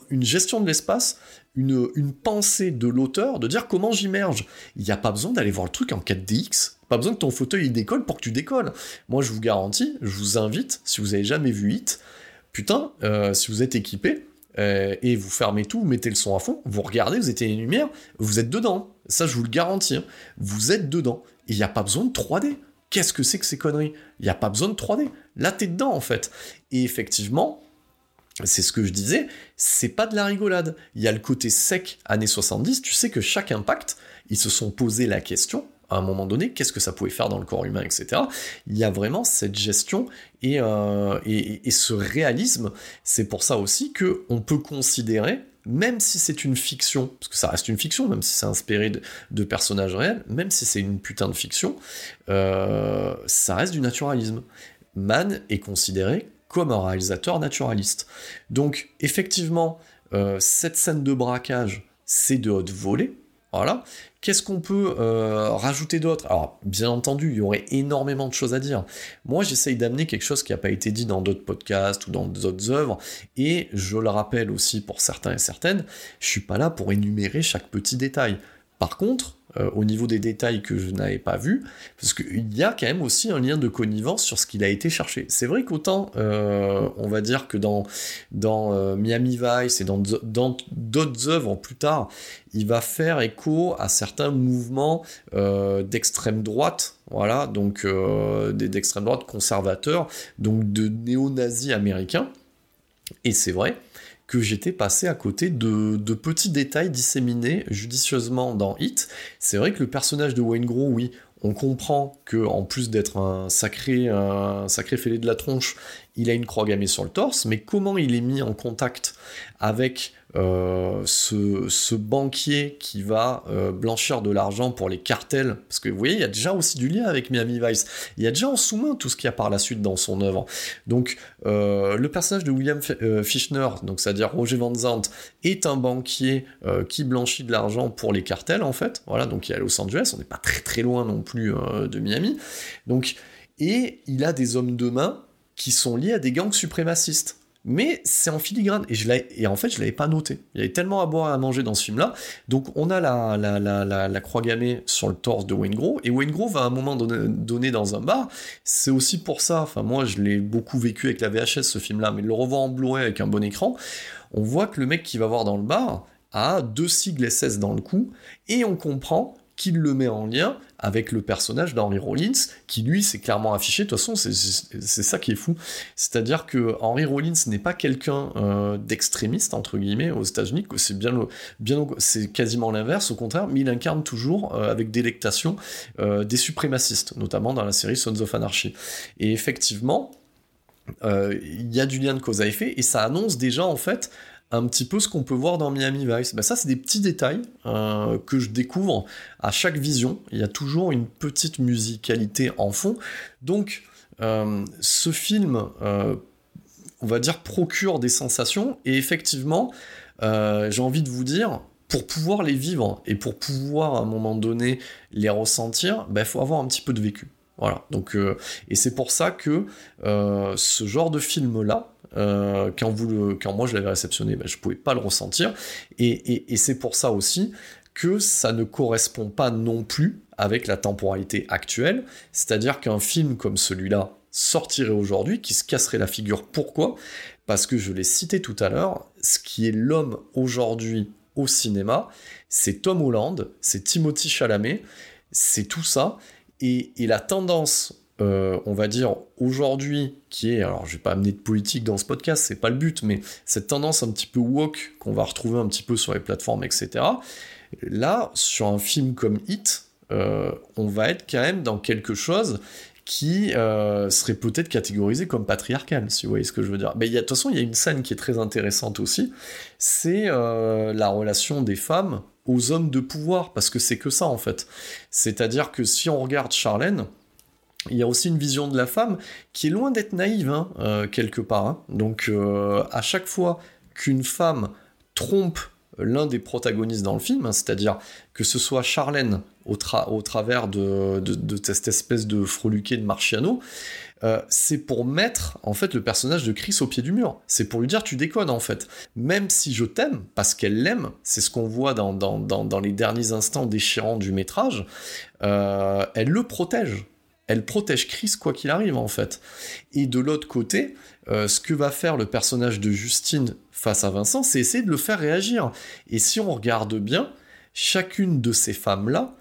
A: une gestion de l'espace, une, pensée de l'auteur, de dire comment j'immerge. Il n'y a pas besoin d'aller voir le truc en 4DX, pas besoin que ton fauteuil décolle pour que tu décolles. Moi je vous garantis, je vous invite, si vous avez jamais vu Hit, putain, euh, si vous êtes équipé, euh, et vous fermez tout, vous mettez le son à fond, vous regardez, vous éteignez les lumières, vous êtes dedans. Ça, je vous le garantis. Hein. Vous êtes dedans. Il n'y a pas besoin de 3D. Qu'est-ce que c'est que ces conneries? Il n'y a pas besoin de 3D. Là, t'es dedans, en fait. Et effectivement, c'est ce que je disais, c'est pas de la rigolade. Il y a le côté sec années 70, tu sais que chaque impact, ils se sont posé la question, à un moment donné, qu'est-ce que ça pouvait faire dans le corps humain, etc. Il y a vraiment cette gestion et, euh, et, ce réalisme. C'est pour ça aussi que on peut considérer, même si c'est une fiction, parce que ça reste une fiction, même si c'est inspiré de, personnages réels, même si c'est une putain de fiction, euh, ça reste du naturalisme. Mann est considéré comme un réalisateur naturaliste. Donc effectivement, euh, cette scène de braquage, c'est de haute volée, voilà. Qu'est-ce qu'on peut euh, rajouter d'autre? Alors, bien entendu, il y aurait énormément de choses à dire. Moi, j'essaye d'amener quelque chose qui n'a pas été dit dans d'autres podcasts ou dans d'autres œuvres, et je le rappelle aussi pour certains et certaines, je suis pas là pour énumérer chaque petit détail. Par contre, euh, au niveau des détails que je n'avais pas vus, parce qu'il y a quand même aussi un lien de connivence sur ce qu'il a été cherché. C'est vrai qu'autant, euh, on va dire que dans, euh, Miami Vice et dans d'autres œuvres plus tard, il va faire écho à certains mouvements d'extrême droite, voilà, donc d'extrême droite conservateurs, donc de néo-nazis américains. Et c'est vrai, que j'étais passé à côté de, petits détails disséminés judicieusement dans Hit. C'est vrai que le personnage de Wayne Gros, oui, on comprend que en plus d'être un sacré, un sacré fêlé de la tronche, il a une croix gammée sur le torse, mais comment il est mis en contact avec euh, ce, banquier qui va euh, blanchir de l'argent pour les cartels, parce que vous voyez, il y a déjà aussi du lien avec Miami Vice, il y a déjà en sous-main tout ce qu'il y a par la suite dans son œuvre. Donc euh, le personnage de William Fischner, donc c'est-à-dire Roger Van Zandt, est un banquier qui blanchit de l'argent pour les cartels en fait, voilà, donc il est à Los Angeles, on n'est pas très très loin non plus de Miami, donc et il a des hommes de main qui sont liés à des gangs suprémacistes mais c'est en filigrane. Et, je et en fait, je l'avais pas noté. Il y avait tellement à boire et à manger dans ce film-là. Donc, on a la, la, croix gammée sur le torse de Wayne Grove, et Wayne Grove, à un moment donné, dans un bar, c'est aussi pour ça, enfin, moi, je l'ai beaucoup vécu avec la VHS, ce film-là, mais le revoir en Blu-ray avec un bon écran, on voit que le mec qui va voir dans le bar a deux sigles SS dans le cou, et on comprend qu'il le met en lien avec le personnage d'Henry Rollins, qui lui s'est clairement affiché. De toute façon, c'est ça qui est fou. C'est-à-dire que Henry Rollins n'est pas quelqu'un euh, d'extrémiste, entre guillemets, aux États-Unis, c'est bien, bien c'est quasiment l'inverse, au contraire, mais il incarne toujours euh, avec délectation euh, des suprémacistes, notamment dans la série Sons of Anarchy. Et effectivement, il y a du lien de cause à effet, et ça annonce déjà en fait un petit peu ce qu'on peut voir dans Miami Vice. Bah, ça, c'est des petits détails euh, que je découvre à chaque vision. Il y a toujours une petite musicalité en fond. Donc, euh, ce film, euh, on va dire, procure des sensations. Et effectivement, j'ai envie de vous dire, pour pouvoir les vivre et pour pouvoir à un moment donné les ressentir, il bah, faut avoir un petit peu de vécu. Voilà. Donc, et c'est pour ça que ce genre de film-là, quand, vous le, quand moi je l'avais réceptionné, ben, je pouvais pas le ressentir. Et, et c'est pour ça aussi que ça ne correspond pas non plus avec la temporalité actuelle. C'est-à-dire qu'un film comme celui-là sortirait aujourd'hui, qui se casserait la figure. Pourquoi? Parce que je l'ai cité tout à l'heure, ce qui est l'homme aujourd'hui au cinéma, c'est Tom Holland, c'est Timothy Chalamet, c'est tout ça. Et, la tendance, euh, on va dire, aujourd'hui, qui est, alors je vais pas amener de politique dans ce podcast, c'est pas le but, mais cette tendance un petit peu woke qu'on va retrouver un petit peu sur les plateformes, etc. Là, sur un film comme Hit, euh, on va être quand même dans quelque chose qui euh, serait peut-être catégorisé comme patriarcal, si vous voyez ce que je veux dire. Mais de toute façon, il y a une scène qui est très intéressante aussi, c'est la relation des femmes aux hommes de pouvoir, parce que c'est que ça en fait. C'est-à-dire que si on regarde Charlène, il y a aussi une vision de la femme qui est loin d'être naïve, hein, euh, quelque part. Hein. Donc à chaque fois qu'une femme trompe l'un des protagonistes dans le film, hein, c'est-à-dire que ce soit Charlène au, travers de, cette espèce de freluqué de Marciano, euh, c'est pour mettre en fait le personnage de Chris au pied du mur. C'est pour lui dire tu déconnes en fait. Même si je t'aime, parce qu'elle l'aime, c'est ce qu'on voit dans, les derniers instants déchirants du métrage, euh, elle le protège elle protège Chris quoi qu'il arrive en fait. Et de l'autre côté, euh, ce que va faire le personnage de Justine face à Vincent, c'est essayer de le faire réagir. Et si on regarde bien, chacune de ces femmes-là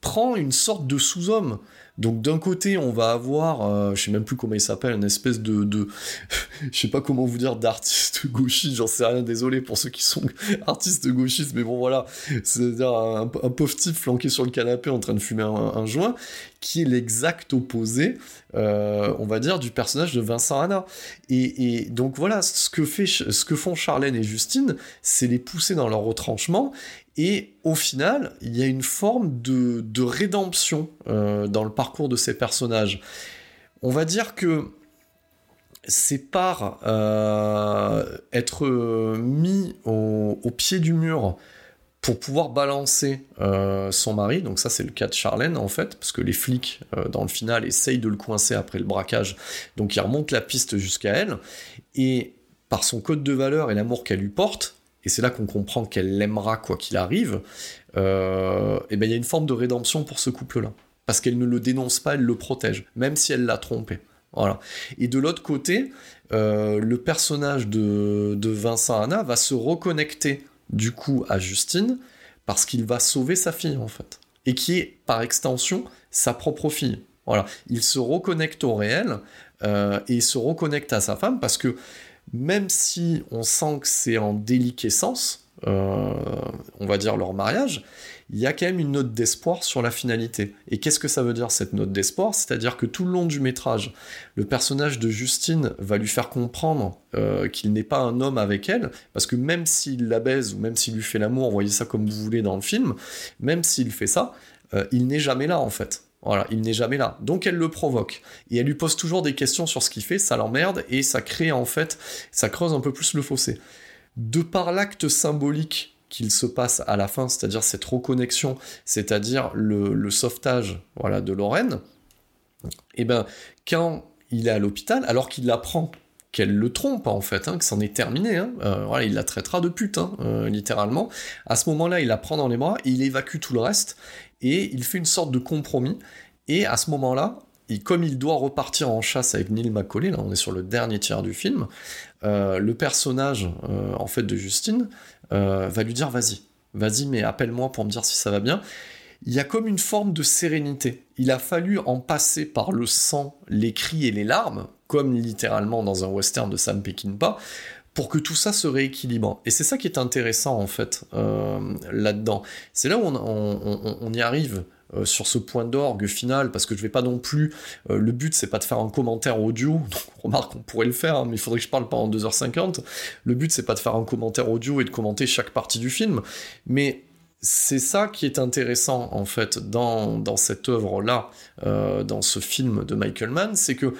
A: prend une sorte de sous-homme. Donc d'un côté, on va avoir, euh, je sais même plus comment il s'appelle, une espèce de, de je sais pas comment vous dire, d'artiste gauchiste, j'en sais rien, désolé pour ceux qui sont artistes gauchistes, mais bon voilà, c'est-à-dire un, pauvre type flanqué sur le canapé en train de fumer un, joint, qui est l'exact opposé, euh, on va dire, du personnage de Vincent Hanna. Et, donc voilà, ce que, fait, ce que font Charlène et Justine, c'est les pousser dans leur retranchement et au final, il y a une forme de, rédemption euh, dans le parcours de ces personnages. On va dire que c'est par euh, être mis au, pied du mur pour pouvoir balancer euh, son mari, donc ça c'est le cas de Charlène en fait, parce que les flics dans le final essayent de le coincer après le braquage, donc il remonte la piste jusqu'à elle, et par son code de valeur et l'amour qu'elle lui porte, et c'est là qu'on comprend qu'elle l'aimera quoi qu'il arrive, euh, et ben il y a une forme de rédemption pour ce couple-là. Parce qu'elle ne le dénonce pas, elle le protège, même si elle l'a trompé. Voilà. Et de l'autre côté, euh, le personnage de, de Vincent Anna va se reconnecter du coup à Justine parce qu'il va sauver sa fille en fait. Et qui est par extension sa propre fille. Voilà. Il se reconnecte au réel euh, et il se reconnecte à sa femme parce que même si on sent que c'est en déliquescence, euh, on va dire leur mariage, il y a quand même une note d'espoir sur la finalité. Et qu'est-ce que ça veut dire cette note d'espoir? C'est-à-dire que tout le long du métrage, le personnage de Justine va lui faire comprendre euh, qu'il n'est pas un homme avec elle, parce que même s'il la baise ou même s'il lui fait l'amour, voyez ça comme vous voulez dans le film, même s'il fait ça, euh, il n'est jamais là en fait. Voilà, il n'est jamais là. Donc elle le provoque. Et elle lui pose toujours des questions sur ce qu'il fait, ça l'emmerde, et ça crée en fait, ça creuse un peu plus le fossé. De par l'acte symbolique qu'il se passe à la fin, c'est-à-dire cette reconnexion, c'est-à-dire le, sauvetage voilà, de Lorraine, et eh ben quand il est à l'hôpital, alors qu'il apprend qu'elle le trompe en fait, hein, que c'en est terminé, hein, euh, voilà, il la traitera de pute, hein, euh, littéralement. À ce moment-là, il la prend dans les bras, il évacue tout le reste, et il fait une sorte de compromis. Et à ce moment-là, comme il doit repartir en chasse avec Neil Macaulay, là on est sur le dernier tiers du film, euh, le personnage euh, en fait de Justine euh, va lui dire vas-y, vas-y mais appelle-moi pour me dire si ça va bien. Il y a comme une forme de sérénité. Il a fallu en passer par le sang, les cris et les larmes, comme littéralement dans un western de Sam Peckinpah, pour que tout ça se rééquilibre. Et c'est ça qui est intéressant en fait euh, là-dedans. C'est là où on, y arrive. Euh, sur ce point d'orgue final, parce que je vais pas non plus. Euh, le but, c'est pas de faire un commentaire audio. Remarque, on pourrait le faire, hein, mais il faudrait que je parle pas en 2h50. Le but, c'est pas de faire un commentaire audio et de commenter chaque partie du film. Mais c'est ça qui est intéressant, en fait, dans, dans cette œuvre-là, dans ce film de Michael Mann, c'est que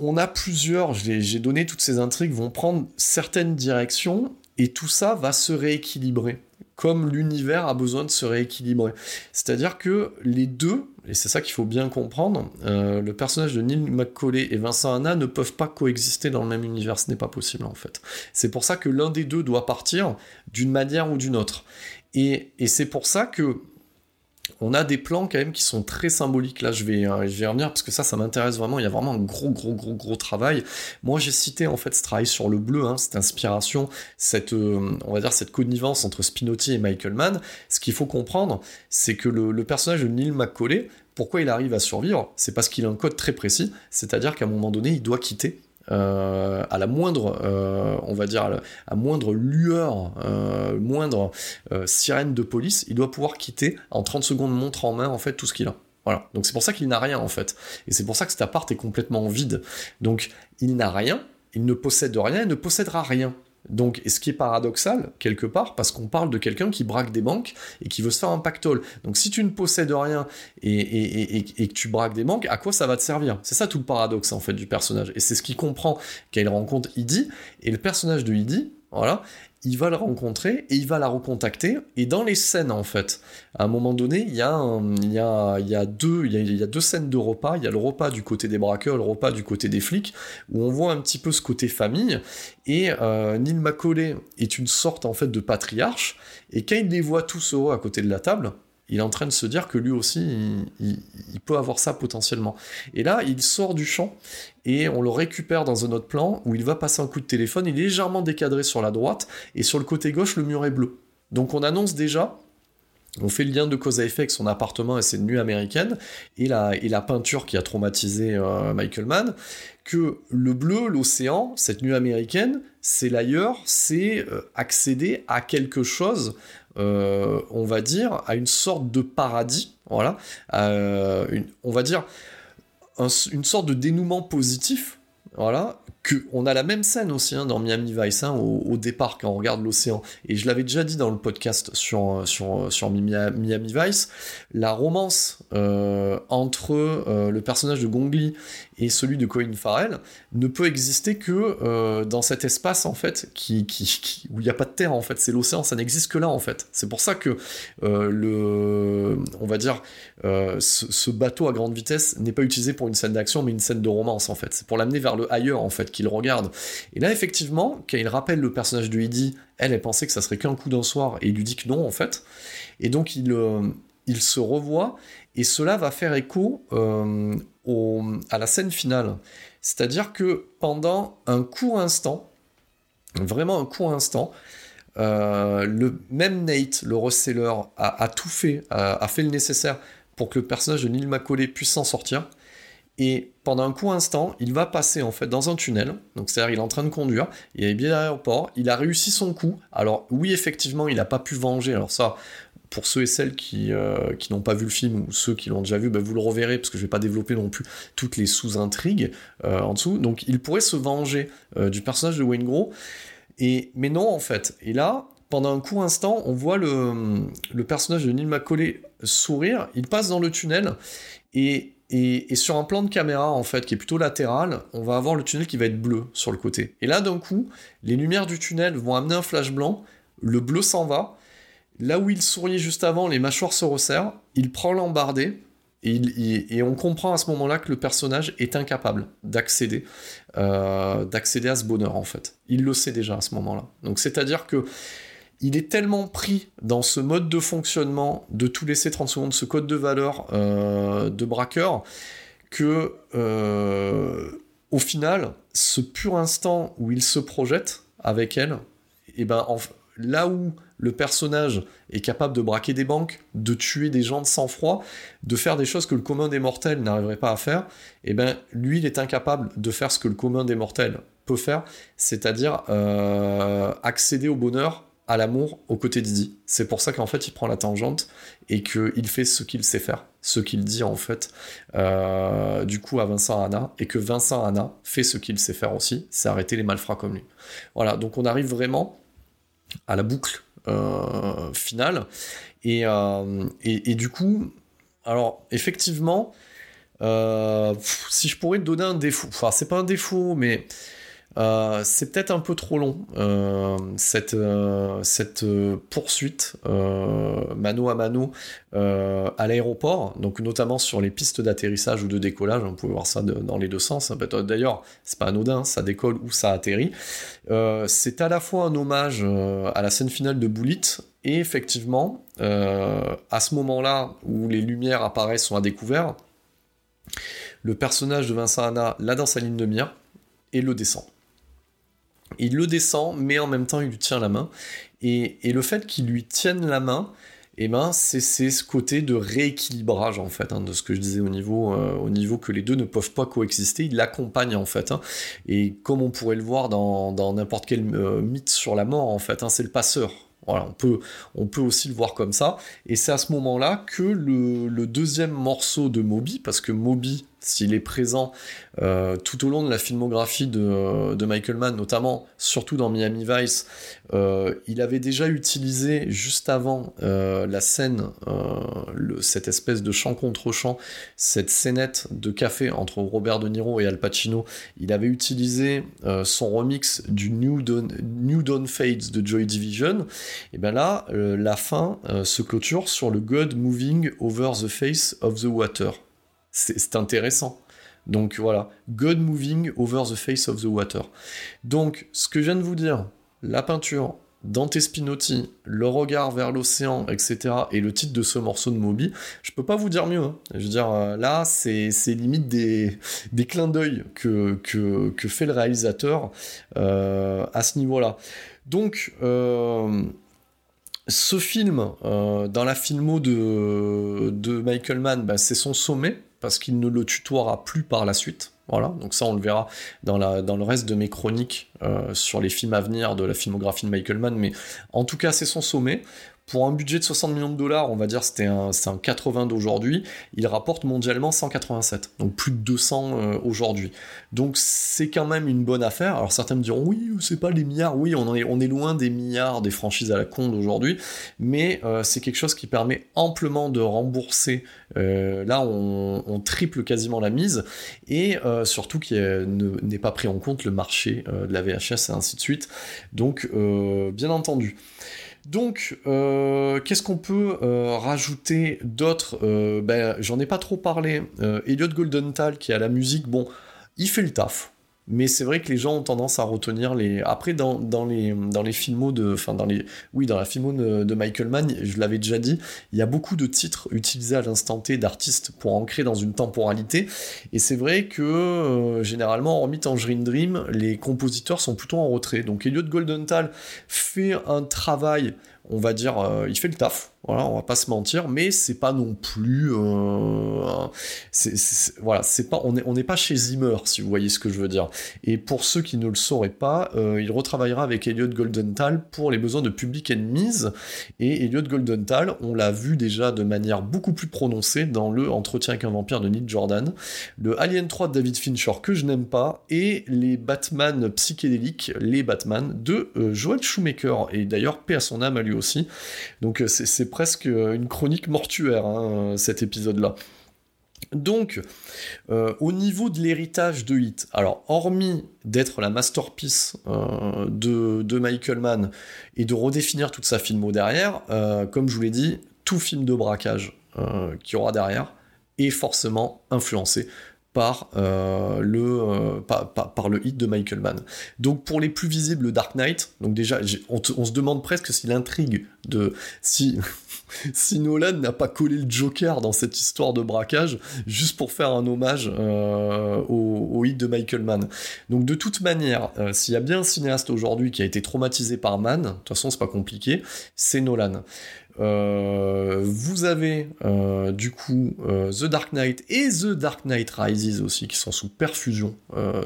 A: on a plusieurs, j'ai donné toutes ces intrigues, vont prendre certaines directions et tout ça va se rééquilibrer. comme l'univers a besoin de se rééquilibrer. C'est-à-dire que les deux, et c'est ça qu'il faut bien comprendre, euh, le personnage de Neil McCauley et Vincent Hanna ne peuvent pas coexister dans le même univers, ce n'est pas possible en fait. C'est pour ça que l'un des deux doit partir d'une manière ou d'une autre. Et, et c'est pour ça que on a des plans quand même qui sont très symboliques. Là, je vais, euh, je vais revenir parce que ça, ça m'intéresse vraiment. Il y a vraiment un gros, gros, gros, gros travail. Moi, j'ai cité en fait ce travail sur le bleu, hein, cette inspiration, cette, euh, on va dire, cette connivence entre Spinotti et Michael Mann. Ce qu'il faut comprendre, c'est que le, personnage de Neil McCauley, pourquoi il arrive à survivre C'est parce qu'il a un code très précis, c'est-à-dire qu'à un moment donné, il doit quitter euh, à la moindre, euh, on va dire, à, moindre lueur, euh, moindre sirène de police, il doit pouvoir quitter en 30 secondes montre en main en fait tout ce qu'il a. Voilà. Donc c'est pour ça qu'il n'a rien en fait. Et c'est pour ça que cet appart est complètement vide. Donc il n'a rien, il ne possède rien, il ne possédera rien. Donc, ce qui est paradoxal, quelque part, parce qu'on parle de quelqu'un qui braque des banques et qui veut se faire un pactole. Donc, si tu ne possèdes rien et, que tu braques des banques, à quoi ça va te servir? C'est ça tout le paradoxe, en fait, du personnage. Et c'est ce qu'il comprend il rencontre Idi. Et le personnage de Idi, voilà, il va le rencontrer et il va la recontacter. Et dans les scènes, en fait, à un moment donné, il y a, deux, scènes de repas. Il y a le repas du côté des braqueurs, le repas du côté des flics, où on voit un petit peu ce côté famille. Et euh, Neil Macaulay est une sorte, en fait, de patriarche. Et quand il les voit tous heureux à côté de la table, il est en train de se dire que lui aussi, il, peut avoir ça potentiellement. Et là, il sort du champ et on le récupère dans un autre plan où il va passer un coup de téléphone. Il est légèrement décadré sur la droite et sur le côté gauche, le mur est bleu. Donc on annonce déjà on fait le lien de cause à effet avec son appartement et ses nuits américaines et la, peinture qui a traumatisé euh, Michael Mann, que le bleu, l'océan, cette nuit américaine, c'est l'ailleurs, c'est euh, accéder à quelque chose euh, on va dire, à une sorte de paradis, voilà, on va dire une sorte de dénouement positif, voilà, on a la même scène aussi hein, dans Miami Vice hein, au, départ quand on regarde l'océan. Et je l'avais déjà dit dans le podcast sur, sur, sur Miami Vice, la romance euh, entre euh, le personnage de Gongli et celui de Colin Farrell ne peut exister que euh, dans cet espace en fait qui, qui, où il n'y a pas de terre en fait, c'est l'océan, ça n'existe que là en fait. C'est pour ça que le, on va dire, ce, ce, bateau à grande vitesse n'est pas utilisé pour une scène d'action mais une scène de romance en fait. C'est pour l'amener vers le ailleurs en fait qu'il regarde. Et là, effectivement, quand il rappelle le personnage de Heidi, elle, elle pensait que ça serait qu'un coup d'un soir, et il lui dit que non, en fait. Et donc, il, euh, se revoit, et cela va faire écho euh, à la scène finale. C'est-à-dire que pendant un court instant, vraiment un court instant, euh, le même Nate, le reseller, a, tout fait, a, a, fait le nécessaire pour que le personnage de Neil Macaulay puisse s'en sortir. Et pendant un court instant, il va passer en fait dans un tunnel. Donc c'est-à-dire il est en train de conduire, il est bien à l'aéroport, il a réussi son coup. Alors oui, effectivement, il n'a pas pu venger. Alors ça, pour ceux et celles qui, euh, qui n'ont pas vu le film ou ceux qui l'ont déjà vu, ben vous le reverrez parce que je ne vais pas développer non plus toutes les sous-intrigues euh, en dessous. Donc il pourrait se venger euh, du personnage de Wayne Gros. Et, mais non en fait. Et là, pendant un court instant, on voit le, le personnage de Neil McCauley sourire, il passe dans le tunnel et et, sur un plan de caméra, en fait, qui est plutôt latéral, on va avoir le tunnel qui va être bleu sur le côté. Et là, d'un coup, les lumières du tunnel vont amener un flash blanc, le bleu s'en va. Là où il souriait juste avant, les mâchoires se resserrent, il prend l'embardé, et, on comprend à ce moment-là que le personnage est incapable d'accéder euh, d'accéder à ce bonheur, en fait. Il le sait déjà à ce moment-là. Donc c'est-à-dire que il est tellement pris dans ce mode de fonctionnement de tout laisser 30 secondes, ce code de valeur euh, de braqueur, que euh, au final, ce pur instant où il se projette avec elle, et eh ben là où le personnage est capable de braquer des banques, de tuer des gens de sang-froid, de faire des choses que le commun des mortels n'arriverait pas à faire, et eh ben lui il est incapable de faire ce que le commun des mortels peut faire, c'est-à-dire euh, accéder au bonheur à l'amour aux côtés d'Idi. C'est pour ça qu'en fait il prend la tangente et qu'il fait ce qu'il sait faire, ce qu'il dit en fait euh, du coup à Vincent Anna et que Vincent Anna fait ce qu'il sait faire aussi, c'est arrêter les malfrats comme lui. Voilà, donc on arrive vraiment à la boucle euh, finale euh, et, et, du coup, alors effectivement, si je pourrais te donner un défaut, enfin c'est pas un défaut mais euh, c'est peut-être un peu trop long, euh, cette, euh, poursuite mano à mano à l'aéroport, donc notamment sur les pistes d'atterrissage ou de décollage, on peut voir ça dans les deux sens. Hein. D'ailleurs, c'est pas anodin, ça décolle ou ça atterrit. c'est à la fois un hommage à la scène finale de Bullet, et effectivement, à ce moment-là où les lumières apparaissent sont à découvert, le personnage de Vincent Anna l'a dans sa ligne de mire et le descend. Il le descend, mais en même temps, il lui tient la main. Et, le fait qu'il lui tienne la main, eh ben, c'est ce côté de rééquilibrage, en fait, hein, de ce que je disais au niveau, euh, au niveau que les deux ne peuvent pas coexister. Il l'accompagne, en fait. Hein. et comme on pourrait le voir dans n'importe quel euh, mythe sur la mort, en fait, hein, c'est le passeur. Voilà, on peut, on peut aussi le voir comme ça. Et c'est à ce moment-là que le, le, deuxième morceau de Moby, parce que Moby, s'il est présent euh, tout au long de la filmographie de, Michael Mann, notamment surtout dans Miami Vice, euh, il avait déjà utilisé juste avant euh, la scène, cette espèce de chant contre chant, cette scénette de café entre Robert De Niro et Al Pacino, il avait utilisé son remix du New Dawn, New Dawn Fades de Joy Division, et bien là, la fin se clôture sur le God Moving Over the Face of the Water c'est intéressant. Donc voilà, God moving over the face of the water. Donc, ce que je viens de vous dire, la peinture, Dante Spinotti, le regard vers l'océan, etc., et le titre de ce morceau de Moby, je peux pas vous dire mieux. Hein. Je veux dire, euh, là, c'est limite des, clins d'œil que, fait le réalisateur euh, à ce niveau-là. Donc, euh, ce film, dans la filmo de, de Michael Mann, bah, c'est son sommet, parce qu'il ne le tutoiera plus par la suite. Voilà, donc ça on le verra dans, le reste de mes chroniques euh, sur les films à venir de la filmographie de Michael Mann, mais en tout cas c'est son sommet. Pour un budget de 60 millions de dollars, on va dire c'était un, un 80 d'aujourd'hui, il rapporte mondialement 187, donc plus de 200 euh, aujourd'hui. Donc c'est quand même une bonne affaire. Alors certains me diront oui, c'est pas les milliards, oui, on est, loin des milliards des franchises à la con d'aujourd'hui, mais euh, c'est quelque chose qui permet amplement de rembourser. Euh, là, on, triple quasiment la mise, et surtout qui n'est pas pris en compte le marché de la VHS et ainsi de suite. Donc, bien entendu. Donc, euh, qu'est-ce qu'on peut euh, rajouter d'autre euh, ben, J'en ai pas trop parlé. Elliot Goldenthal, qui a la musique, bon, il fait le taf mais c'est vrai que les gens ont tendance à retenir les. Après, dans, les dans les filmos de, enfin dans les, oui, dans la filmo de, Michael Mann, je l'avais déjà dit, il y a beaucoup de titres utilisés à l'instant T d'artistes pour ancrer dans une temporalité, et c'est vrai que euh, généralement, hormis Tangerine Dream, les compositeurs sont plutôt en retrait. Donc Elliot Goldenthal fait un travail on va dire, euh, il fait le taf, voilà, on va pas se mentir, mais c'est pas non plus, euh, voilà, c'est pas, on n'est on pas chez Zimmer, si vous voyez ce que je veux dire. Et pour ceux qui ne le sauraient pas, euh, il retravaillera avec Elliot Goldenthal pour les besoins de Public Enemies, et Elliot Goldenthal, on l'a vu déjà de manière beaucoup plus prononcée dans le Entretien avec un vampire de Neil Jordan, le Alien 3 de David Fincher que je n'aime pas, et les Batman psychédéliques, les Batman de Joel Shoemaker, et d'ailleurs paix à son âme à lui aussi. Donc euh, c'est presque une chronique mortuaire, hein, cet épisode-là. Donc, euh, au niveau de l'héritage de Hit, alors hormis d'être la masterpiece euh, de, Michael Mann et de redéfinir toute sa filmo derrière, comme je vous l'ai dit, tout film de braquage qu'il y aura derrière est forcément influencé par, euh, le, euh, par, le hit de Michael Mann. Donc pour les plus visibles, Dark Knight, donc déjà on, se demande presque si l'intrigue de si, Nolan n'a pas collé le Joker dans cette histoire de braquage juste pour faire un hommage euh, au, hit de Michael Mann. Donc de toute manière, s'il y a bien un cinéaste aujourd'hui qui a été traumatisé par Mann, de toute façon c'est pas compliqué, c'est Nolan. Euh, vous avez euh, du coup euh, The Dark Knight et The Dark Knight Rises aussi qui sont sous perfusion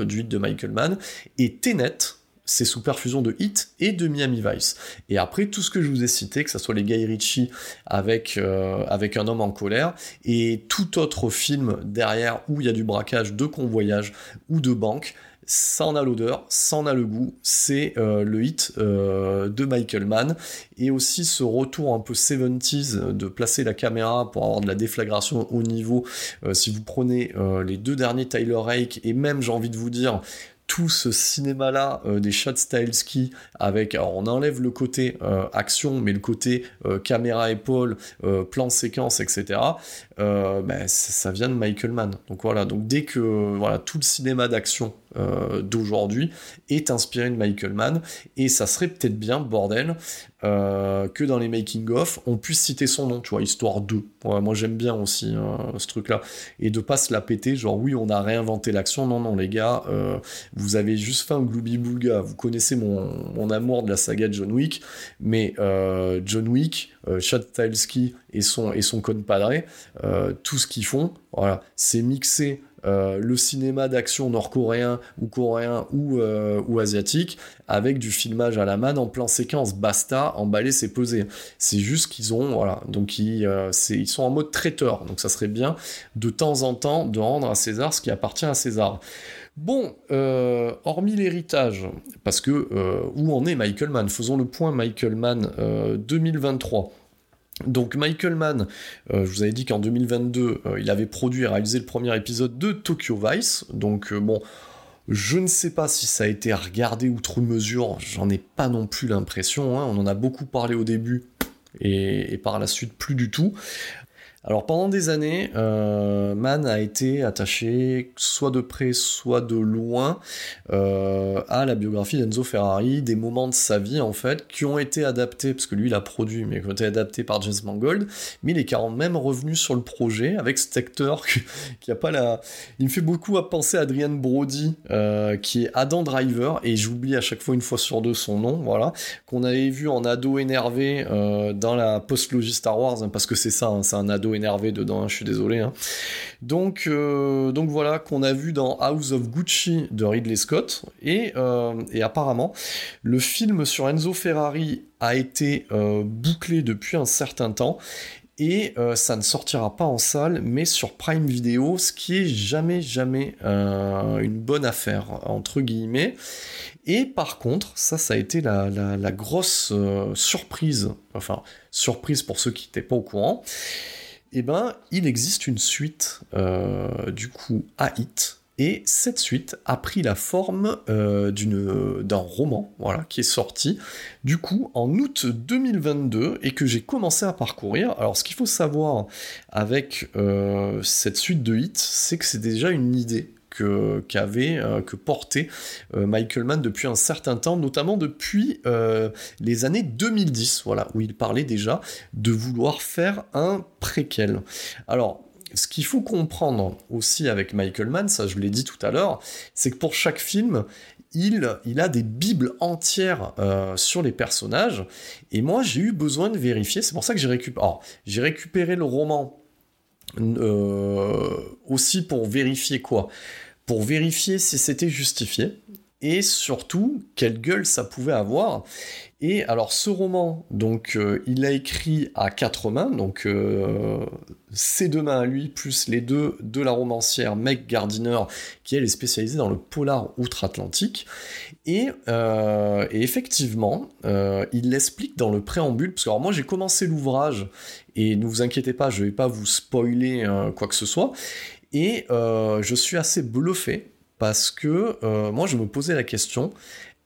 A: du hit de Michael Mann et Tenet c'est sous perfusion de Hit et de Miami Vice. Et après, tout ce que je vous ai cité, que ce soit les Guy Ritchie avec, avec Un homme en colère, et tout autre film derrière où il y a du braquage de convoyage ou de banque, ça en a l'odeur, ça en a le goût, c'est euh, le hit euh, de Michael Mann, et aussi ce retour un peu 70s de placer la caméra pour avoir de la déflagration au niveau, euh, si vous prenez les deux derniers Tyler Rake, et même j'ai envie de vous dire, tout ce cinéma-là des Chad Stahelski avec, alors on enlève le côté action, mais le côté caméra épaule, plan séquence, etc. Ben, ça vient de Michael Mann. Donc voilà, donc dès que voilà tout le cinéma d'action euh, d'aujourd'hui est inspiré de Michael Mann. Et ça serait peut-être bien bordel euh, que dans les making of on puisse citer son nom tu vois histoire de. Moi j'aime bien aussi hein, ce truc là et de pas se la péter genre oui on a réinventé l'action. Non non les gars euh, vous avez juste fait un Glooby vous connaissez mon, amour de la saga John Wick. Mais John Wick Chad et son et son tout ce qu'ils font voilà c'est mixé euh, le cinéma d'action nord-coréen ou coréen ou, euh, ou, asiatique avec du filmage à la manne en plan séquence. Basta, emballer, c'est pesé. C'est juste qu'ils ont, voilà, donc ils, euh, ils, sont en mode traiteur. Donc ça serait bien de temps en temps de rendre à César ce qui appartient à César. Bon, hormis l'héritage, parce que où en est Michael Mann? Faisons le point Michael Mann 2023. Donc Michael Mann, euh, je vous avais dit qu'en 2022, euh, il avait produit et réalisé le premier épisode de Tokyo Vice. Donc euh, bon, je ne sais pas si ça a été regardé outre mesure, j'en ai pas non plus l'impression. Hein. On en a beaucoup parlé au début et, et, par la suite plus du tout. Alors pendant des années, euh, Mann a été attaché soit de près, soit de loin euh, à la biographie d'Enzo Ferrari, des moments de sa vie en fait qui ont été adaptés, parce que lui il a produit, mais qui ont été adaptés par James Mangold, mais il est quand même revenu sur le projet avec cet acteur qui, a pas la... Il me fait beaucoup à penser à Adrian Brody, euh, qui est Adam Driver, et j'oublie à chaque fois une fois sur deux son nom, voilà, qu'on avait vu en ado énervé dans la post-logie Star Wars, hein, parce que c'est ça, hein, c'est un ado énervé dedans, hein, je suis désolé. Hein. Donc, euh, donc voilà, qu'on a vu dans House of Gucci de Ridley Scott. Et, euh, et apparemment, le film sur Enzo Ferrari a été euh, bouclé depuis un certain temps et ça ne sortira pas en salle, mais sur Prime Video, ce qui est jamais, jamais une bonne affaire, entre guillemets. Et par contre, ça, ça a été la, la grosse surprise, enfin, surprise pour ceux qui n'étaient pas au courant, eh ben, il existe une suite euh, du coup à Hit. Et cette suite a pris la forme euh, d'un roman, voilà, qui est sorti du coup en août 2022 et que j'ai commencé à parcourir. Alors, ce qu'il faut savoir avec euh, cette suite de Hit, c'est que c'est déjà une idée qu'avait, euh, que portait euh, Michael Mann depuis un certain temps, notamment depuis euh, les années 2010, voilà, où il parlait déjà de vouloir faire un préquel. Alors, ce qu'il faut comprendre aussi avec Michael Mann, ça je l'ai dit tout à l'heure, c'est que pour chaque film, il, a des bibles entières sur les personnages, et moi j'ai eu besoin de vérifier, c'est pour ça que j'ai récupéré le roman aussi pour vérifier quoi? Pour vérifier si c'était justifié et surtout quelle gueule ça pouvait avoir. Et alors ce roman, donc euh, il l'a écrit à quatre mains, donc euh, ses deux mains à lui, plus les deux de la romancière Meg Gardiner, qui elle est spécialisée dans le polar outre-Atlantique. Et, euh, effectivement, il l'explique dans le préambule, parce que alors moi j'ai commencé l'ouvrage, et ne vous inquiétez pas, je vais pas vous spoiler quoi que ce soit, et euh, je suis assez bluffé parce que euh, moi je me posais la question,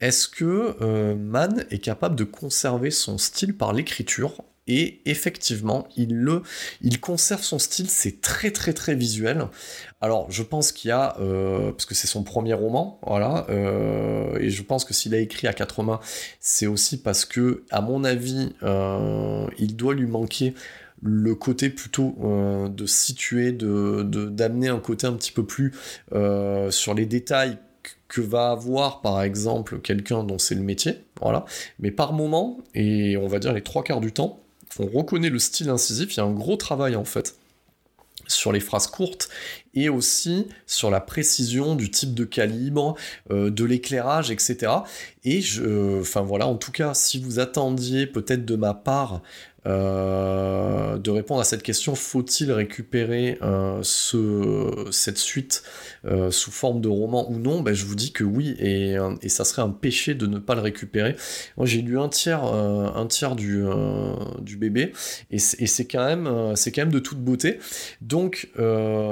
A: est-ce que euh, Mann est capable de conserver son style par l'écriture? Et effectivement, il le, conserve son style, c'est très très très visuel. Alors, je pense qu'il y a, parce que c'est son premier roman, voilà, et je pense que s'il a écrit à quatre mains, c'est aussi parce que, à mon avis, il doit lui manquer le côté plutôt euh, de situer, de d'amener un côté un petit peu plus euh, sur les détails que va avoir par exemple quelqu'un dont c'est le métier, voilà. Mais par moment, et on va dire les trois quarts du temps, on reconnaît le style incisif, il y a un gros travail en fait sur les phrases courtes et aussi sur la précision du type de calibre, euh, de l'éclairage, etc. Et je, enfin voilà, en tout cas, si vous attendiez peut-être de ma part euh, de répondre à cette question, faut-il récupérer euh, ce, cette suite euh, sous forme de roman ou non? Ben, Je vous dis que oui, et, ça serait un péché de ne pas le récupérer. Moi j'ai lu un tiers, du, bébé, et c'est quand, c'est quand même de toute beauté. Donc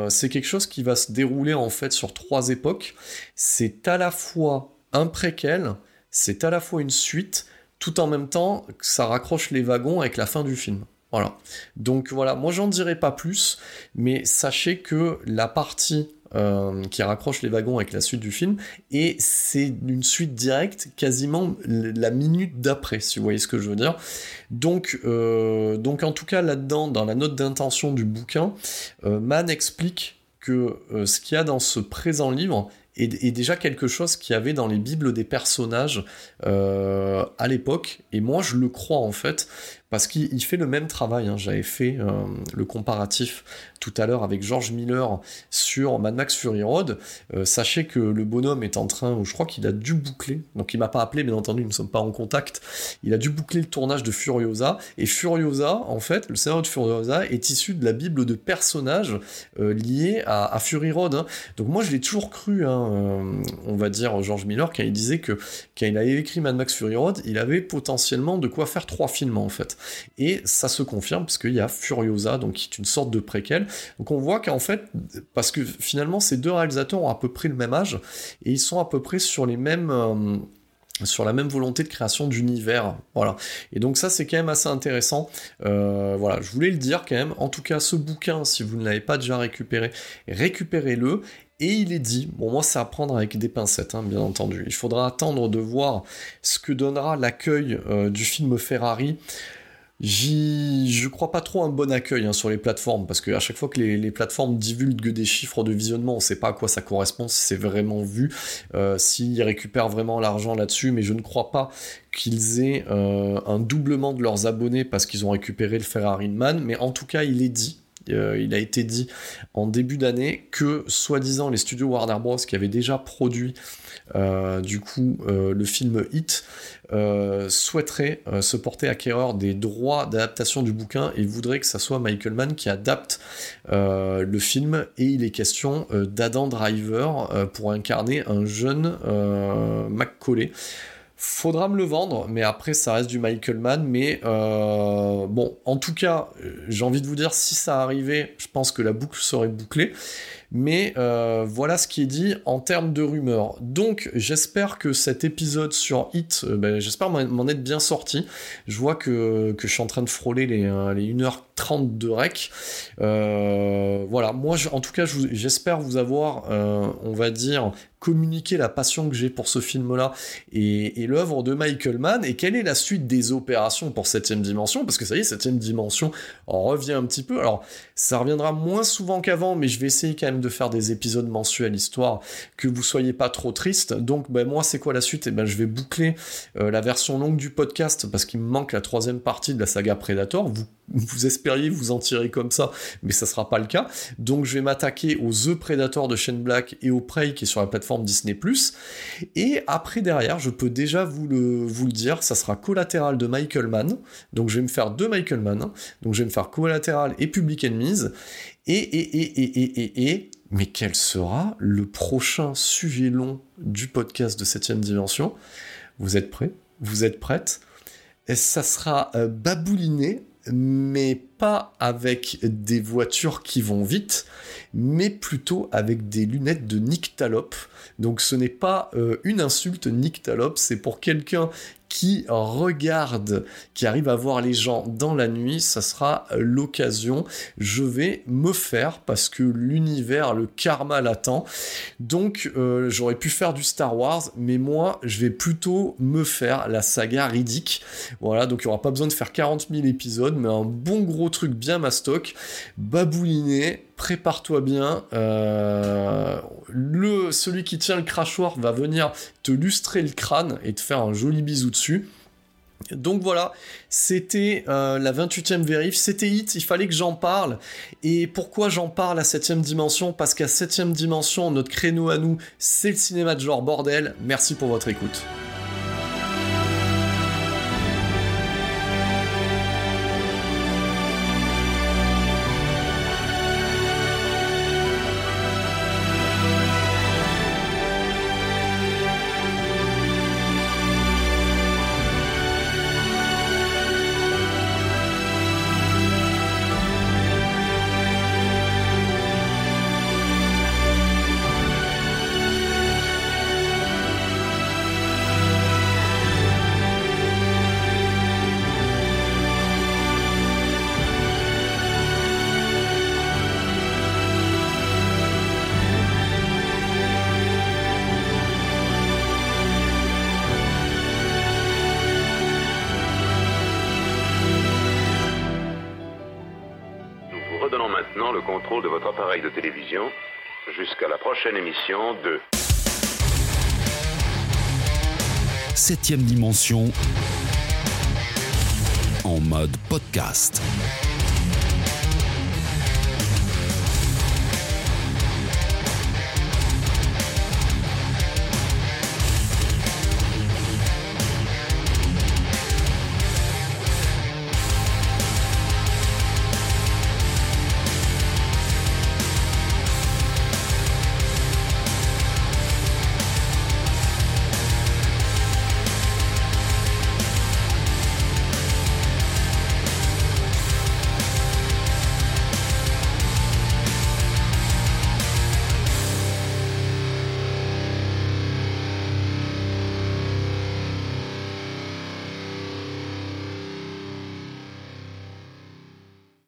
A: c'est quelque chose qui va se dérouler en fait sur trois époques. C'est à la fois un préquel, c'est à la fois une suite, tout en même temps que ça raccroche les wagons avec la fin du film. Voilà. Donc voilà, moi j'en dirai pas plus, mais sachez que la partie euh, qui raccroche les wagons avec la suite du film, et c'est une suite directe, quasiment la minute d'après, si vous voyez ce que je veux dire. Donc, euh, donc en tout cas là-dedans, dans la note d'intention du bouquin, euh, Mann explique que ce qu'il y a dans ce présent livre est, déjà quelque chose qu'il y avait dans les bibles des personnages à l'époque, et moi je le crois en fait, parce qu'il fait le même travail. Hein. J'avais fait le comparatif tout à l'heure avec George Miller sur Mad Max Fury Road, euh, sachez que le bonhomme est en train, je crois qu'il a dû boucler, donc il m'a pas appelé, bien entendu, nous ne sommes pas en contact, il a dû boucler le tournage de Furiosa, et Furiosa, en fait, le scénario de Furiosa est issu de la bible de personnages euh, liés à, Fury Road. Hein. Donc moi, je l'ai toujours cru, hein, euh, on va dire, George Miller, quand il disait que quand il avait écrit Mad Max Fury Road, il avait potentiellement de quoi faire trois films, en fait. Et ça se confirme, parce qu'il y a Furiosa, donc qui est une sorte de préquel, donc on voit qu'en fait, parce que finalement ces deux réalisateurs ont à peu près le même âge et ils sont à peu près sur les mêmes euh, sur la même volonté de création d'univers, voilà. Et donc ça c'est quand même assez intéressant. Euh, voilà, je voulais le dire quand même. En tout cas, ce bouquin, si vous ne l'avez pas déjà récupéré, récupérez-le. Et il est dit, bon moi c'est à prendre avec des pincettes, hein, bien entendu. Il faudra attendre de voir ce que donnera l'accueil euh, du film Ferrari. J'y, je crois pas trop un bon accueil hein, sur les plateformes parce qu'à chaque fois que les, plateformes divulguent des chiffres de visionnement, on sait pas à quoi ça correspond, si c'est vraiment vu, euh, s'ils récupèrent vraiment l'argent là-dessus, mais je ne crois pas qu'ils aient euh, un doublement de leurs abonnés parce qu'ils ont récupéré le Ferrari Man, mais en tout cas il est dit euh, il a été dit en début d'année que, soi-disant, les studios Warner Bros. qui avaient déjà produit du coup euh, le film Hit souhaiteraient se porter acquéreur des droits d'adaptation du bouquin et voudraient que ça soit Michael Mann qui adapte le film. Et il est question d'Adam Driver pour incarner un jeune McCauley. Faudra me le vendre, mais après ça reste du Michael Mann. Mais euh, bon, en tout cas, euh, j'ai envie de vous dire, si ça arrivait, je pense que la boucle serait bouclée. Mais euh, voilà ce qui est dit en termes de rumeurs. Donc j'espère que cet épisode sur Hit, ben, j'espère m'en être bien sorti. Je vois que, je suis en train de frôler les, les 1h30 de rec. voilà, moi en tout cas j'espère vous avoir, on va dire, communiquer la passion que j'ai pour ce film-là et, l'œuvre de Michael Mann et quelle est la suite des opérations pour septième dimension? Parce que ça y est, septième dimension revient un petit peu. Alors ça reviendra moins souvent qu'avant, mais je vais essayer quand même de faire des épisodes mensuels histoire que vous soyez pas trop triste. Donc ben, moi c'est quoi la suite? Et eh ben je vais boucler euh, la version longue du podcast parce qu'il me manque la troisième partie de la saga Predator. Vous vous espériez vous en tirer comme ça, mais ça sera pas le cas. Donc je vais m'attaquer aux The Predator de Shane Black et au Prey qui est sur la plateforme Disney+. Et après derrière, je peux déjà vous le, dire, ça sera Collatéral de Michael Mann. Donc je vais me faire deux Michael Mann. Donc je vais me faire Collatéral et Public Enemies. Et, et, et, et, et, et, et, mais quel sera le prochain sujet long du podcast de 7 dimension? Vous êtes prêts? Vous êtes prêtes? Ça sera euh, babouliné mais pas avec des voitures qui vont vite, mais plutôt avec des lunettes de nyctalope. Donc ce n'est pas euh, une insulte nyctalope, c'est pour quelqu'un qui regarde, qui arrive à voir les gens dans la nuit, ça sera l'occasion. Je vais me faire parce que l'univers, le karma l'attend. Donc euh, j'aurais pu faire du Star Wars, mais moi je vais plutôt me faire la saga Riddick. Voilà, donc il n'y aura pas besoin de faire 40 000 épisodes, mais un bon gros truc bien mastoc, babouliné, prépare-toi bien. Euh, le, celui qui tient le crachoir va venir te lustrer le crâne et te faire un joli bisou dessus. Donc voilà, c'était euh, la 28e vérif, c'était hit, il fallait que j'en parle. Et pourquoi j'en parle à 7ème dimension? Parce qu'à 7ème dimension, notre créneau à nous, c'est le cinéma de genre bordel. Merci pour votre écoute.
B: Prochaine émission de
C: Septième dimension en mode podcast.